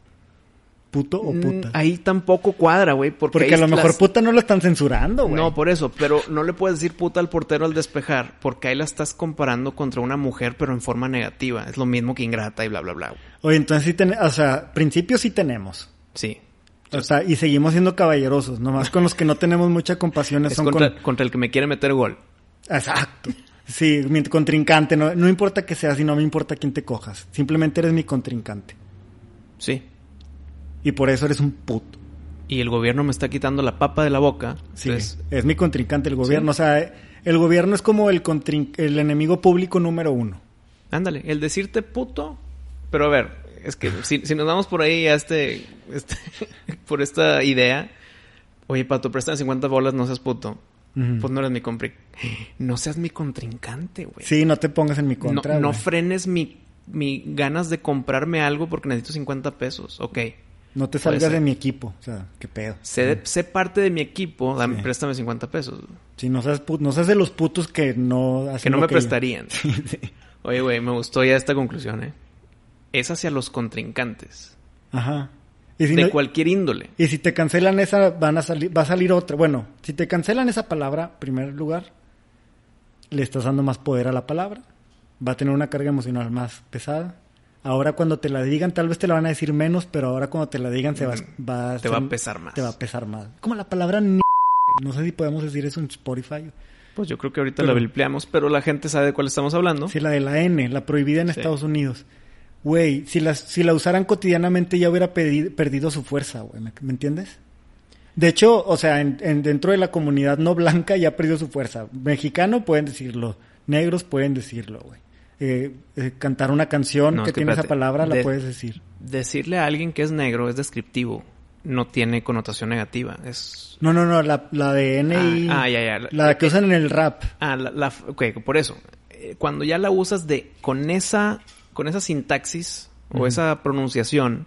¿Puto o puta? Mm, Ahí tampoco cuadra, güey. Porque, Porque a lo mejor las- puta no lo están censurando, güey. No, por eso. Pero no le puedes decir puta al portero al despejar. Porque ahí la estás comparando contra una mujer, pero en forma negativa. Es lo mismo que ingrata y bla, bla, bla. Oye, entonces sí tenemos, o sea, principios sí tenemos. Sí. O sea, y seguimos siendo caballerosos. Nomás con los que no tenemos mucha compasión Es son contra, con... contra el que me quiere meter gol. Exacto. Sí, mi contrincante. No, no importa que seas y no me importa quién te cojas. Simplemente eres mi contrincante. Sí. Y por eso eres un puto. Y el gobierno me está quitando la papa de la boca. Sí, Entonces, es mi contrincante el gobierno. Sí. O sea, el gobierno es como el, el enemigo público número uno. ándale. El decirte puto. Pero a ver, es que si, si nos vamos por ahí a este, este (laughs) por esta idea. Oye, Pato, préstame 50 bolas, no seas puto. Pues no eres mi compri... No seas mi contrincante, güey. Sí, no te pongas en mi contra. no frenes mi, mi ganas de comprarme algo porque necesito 50 pesos. Ok. No te salgas de mi equipo. O sea, qué pedo. Sé, sé parte de mi equipo, dame, Sí. préstame 50 pesos. Sí, no seas, pu- no seas de los putos que no hacen Que no me prestarían. (laughs) Oye, güey, me gustó ya esta conclusión, ¿eh? Es hacia los contrincantes. Ajá. Y si, de no- cualquier índole. y si te cancelan esa, van a salir, va a salir otra. Bueno, si te cancelan esa palabra, en primer lugar, le estás dando más poder a la palabra. Va a tener una carga emocional más pesada. Ahora cuando te la digan, tal vez te la van a decir menos, pero ahora cuando te la digan se va, va Te va a pesar más. Te va a pesar más. Como la palabra ni... No sé si podemos decir eso en Spotify. Pues yo creo que ahorita Pero- lo ampliamos, pero la gente sabe de cuál estamos hablando. Sí, la de la N, la prohibida en Sí. Estados Unidos. Güey, si la, si la usaran cotidianamente ya hubiera perdido su fuerza, güey. ¿Me, me entiendes? De hecho, o sea, en, en- dentro de la comunidad no blanca ya ha perdido su fuerza. Mexicano pueden decirlo, negros pueden decirlo, güey. Eh, eh, cantar una canción No, que es que tiene esa palabra la De- puedes decir. Decirle a alguien que es negro es descriptivo. No tiene connotación negativa. Es... No, no, no, la, la de N y... Ah, ah, ya, ya. La que usan en el rap. Ah, la, por eso. Eh, Cuando ya la usas de con esa con esa sintaxis o esa pronunciación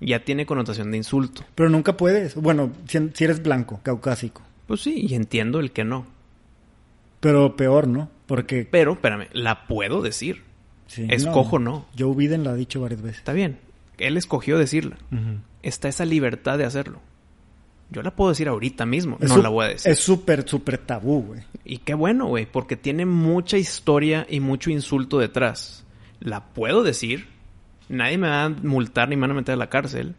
ya tiene connotación de insulto. Pero nunca puedes. Bueno, si, si eres blanco, caucásico. Pues sí, y entiendo el que no. Pero peor, ¿no? Porque... Pero, espérame, la puedo decir. sí, Escojo no. Joe Biden la ha dicho varias veces. Está bien. Él escogió decirla. Está esa libertad de hacerlo. Yo la puedo decir ahorita mismo. Es no la voy a decir. Es súper, súper tabú, güey. Y qué bueno, güey, porque tiene mucha historia y mucho insulto detrás. La puedo decir. Nadie me va a multar ni me van a meter a la cárcel.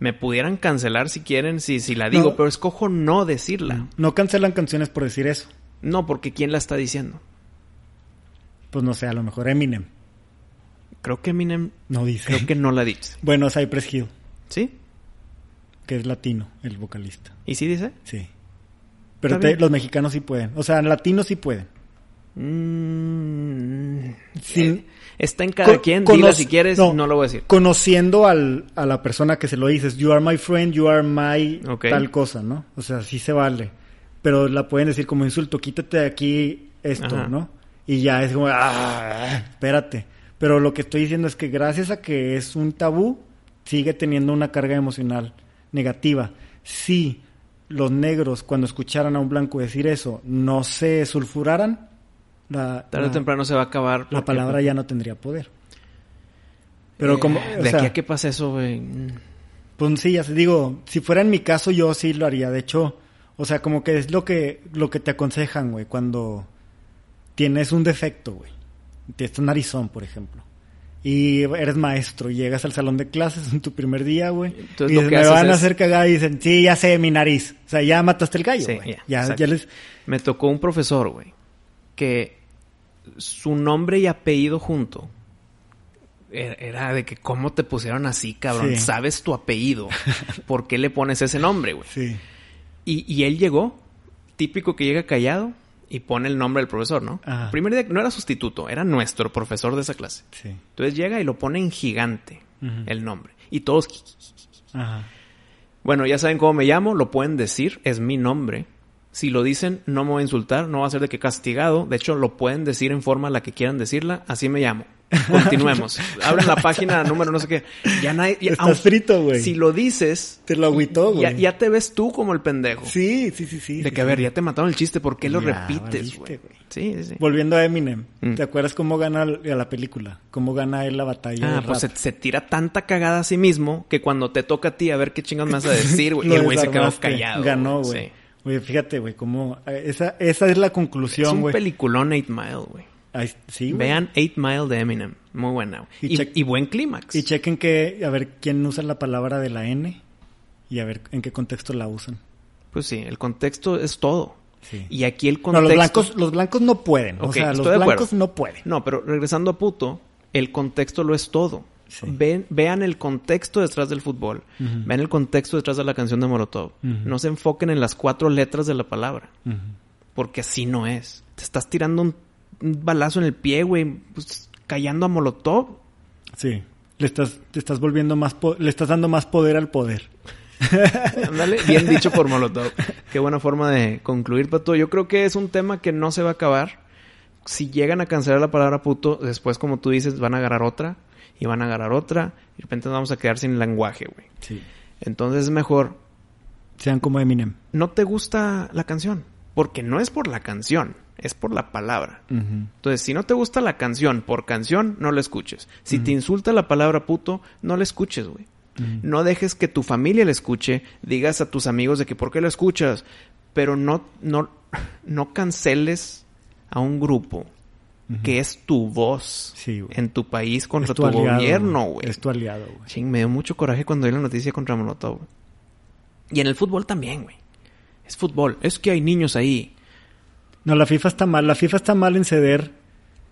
Me pudieran cancelar si quieren, si, si la digo, No. pero escojo no decirla. No cancelan canciones por decir eso. No, porque ¿quién la está diciendo? Pues no sé, a lo mejor Eminem Creo que Eminem, no dice. creo que no la dice. (laughs) Bueno, Cypress Hill, ¿Sí? que es latino, el vocalista. ¿Y sí dice? Sí. Pero te- los mexicanos sí pueden. O sea, latinos sí pueden. Mm, Sin- eh, está en cada Con- quien. Dila si quieres, no, lo voy a decir. Conociendo al, a la persona que se lo dices, you are my friend, you are my tal cosa, ¿no? O sea, sí se vale. Pero la pueden decir como insulto, quítate de aquí esto, Ajá. ¿no? Y ya es como, ah, espérate. Pero lo que estoy diciendo es que gracias a que es un tabú, sigue teniendo una carga emocional negativa. Si los negros, cuando escucharan a un blanco decir eso, no se sulfuraran, la, Tarde o temprano se va a acabar. la palabra ya no tendría poder. Pero eh, como, o De sea, aquí a que pase eso, güey. mm, Pues sí, ya te digo, si fuera en mi caso yo sí lo haría. De hecho, o sea, como que es lo que lo que te aconsejan, güey, cuando tienes un defecto, güey. Tienes un narizón, por ejemplo. Y eres maestro y llegas al salón de clases en tu primer día, güey. Y lo dices, que me van a hacer cagada y dicen, sí, ya sé, mi nariz. O sea, ya mataste el gallo, Sí, güey. ya, ya, ya les... Me tocó un profesor, güey, que su nombre y apellido junto era, era de que cómo te pusieron así, cabrón. Sí. Sabes tu apellido. ¿Por qué le pones ese nombre, güey? Sí. Y, y él llegó, típico que llega callado y pone el nombre del profesor, ¿no? Primer día no era sustituto, era nuestro profesor de esa clase. Sí. Entonces llega y lo pone en gigante el nombre. Y todos, Ajá. bueno, ya saben cómo me llamo, lo pueden decir, es mi nombre. Si lo dicen, no me voy a insultar, no va a ser de que castigado. De hecho, lo pueden decir en forma la que quieran decirla, así me llamo. Continuemos. (laughs) Abren la página, número, no sé qué. Ya nadie. ya- Estás aun- frito, güey. Si lo dices, Te lo agüitó, güey. ya te ves tú como el pendejo. Sí, sí, sí, sí. de sí, que, a sí. ver, ya te mataron el chiste, ¿por qué lo Ya, repites, güey? Sí, sí, sí. Volviendo a Eminem, Mm. ¿te acuerdas cómo gana a la película? ¿Cómo gana él la batalla? Ah, de pues se, tira tanta cagada a sí mismo que cuando te toca a ti a ver qué chingas me vas a decir, güey. (laughs) Y el güey se quedó callado. Ganó, güey. Sí. Güey, fíjate, güey, cómo... Esa, esa es la Es conclusión, un güey. peliculón 8 Mile, güey. Sí. Vean 8 Mile de Eminem. Muy buena. Y Y, check- y buen clímax. Y chequen que, a ver quién usa la palabra de la N y a ver en qué contexto la usan. Pues sí, el contexto es todo. Sí. Y aquí el No, contexto... los blancos, los blancos no pueden. o sea, los blancos no pueden. No, pero regresando a puto, el contexto lo es todo. Sí. Ven, vean el contexto detrás del fútbol. Vean el contexto detrás de la canción de Molotov. No se enfoquen en las cuatro letras de la palabra. Porque así no es. Te estás tirando un, un balazo en el pie, güey. Pues, callando a Molotov. Sí. Le estás, te estás volviendo más, po- le estás dando más poder al poder. (laughs) Ándale, bien dicho por Molotov. Qué buena forma de concluir, Pato. Yo creo que es un tema que no se va a acabar. Si llegan a cancelar la palabra puto, después, como tú dices, van a agarrar otra y van a agarrar otra. Y de repente nos vamos a quedar sin lenguaje, güey. Sí. Entonces es mejor, Sean como Eminem. no te gusta la canción. Porque no es por la canción, es por la palabra. Entonces, si no te gusta la canción por canción, no la escuches. Si te insulta la palabra puto, no la escuches, güey. No dejes que tu familia la escuche, digas a tus amigos de que por qué lo escuchas, pero no, no, no canceles a un grupo que es tu voz Sí, en tu país contra tu, aliado, gobierno, güey. Es tu aliado, güey. Ching, me dio mucho coraje cuando vi la noticia contra Molotov. Y en el fútbol también, güey. Es fútbol. Es que hay niños ahí. No, la FIFA está mal. La FIFA está mal en ceder,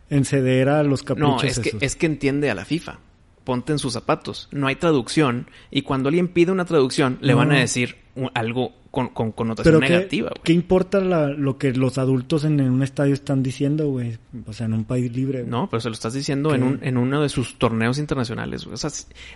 en ceder a los caprichos No, es que, es que entiende a la FIFA. Ponte en sus zapatos. No hay traducción. Y cuando alguien pide una traducción, le van a decir algo con, con connotación Pero ¿qué, negativa, güey. ¿qué importa la- lo que los adultos en, en un estadio están diciendo, güey? O sea, en un país libre. No, pero se lo estás diciendo en, ¿Qué? un, en uno de sus torneos internacionales. güey. O sea,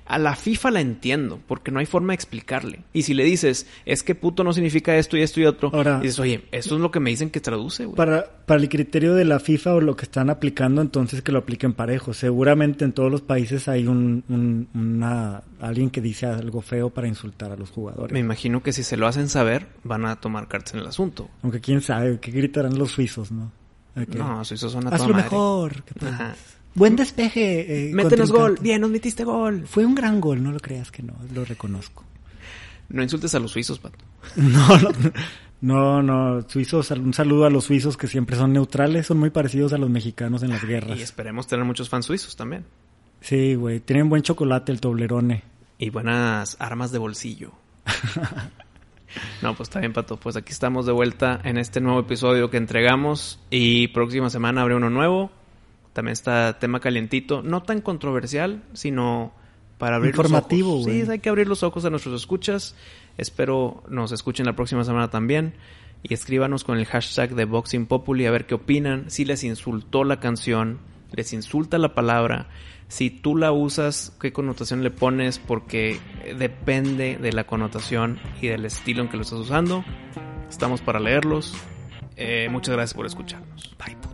a la FIFA la entiendo, porque no hay forma de explicarle. Y si le dices, es que puto no significa esto y esto y otro, Ahora- dices, oye, eso es lo que me dicen que traduce, güey. Para, para el criterio de la FIFA o lo que están aplicando, entonces que lo apliquen parejo. Seguramente en todos los países hay un, un- una, alguien que dice algo feo para insultar a los jugadores. Me imagino que si se lo hacen saber, van a tomar cartas en el asunto. Aunque quién sabe, ¿qué gritarán los suizos, no? Que, No, suizos son a Haz toda lo madre. mejor. que puedas". Ajá. Buen despeje. eh, Métenos gol. Bien, nos metiste gol. Fue un gran gol, no lo creas que no, lo reconozco. No insultes a los suizos, pato. (laughs) No, no, no, no, suizos, un saludo a los suizos que siempre son neutrales, son muy parecidos a los mexicanos en las guerras. Y esperemos tener muchos fans suizos también. Sí, güey, tienen buen chocolate el Toblerone. Y buenas armas de bolsillo. (laughs) no, pues está bien, Pato. Pues aquí estamos de vuelta en este nuevo episodio que entregamos. Y próxima semana habrá uno nuevo. También está tema calientito. No tan controversial, sino para abrir Informativo, los ojos. Sí, hay que abrir los ojos a nuestros escuchas. Espero nos escuchen la próxima semana también. Y escríbanos con el hashtag de Boxing Populi a ver qué opinan. Si les insultó la canción, les insulta la palabra. Si tú la usas, qué connotación le pones, porque depende de la connotación y del estilo en que lo estás usando. Estamos para leerlos. Eh, muchas gracias por escucharnos. Bye.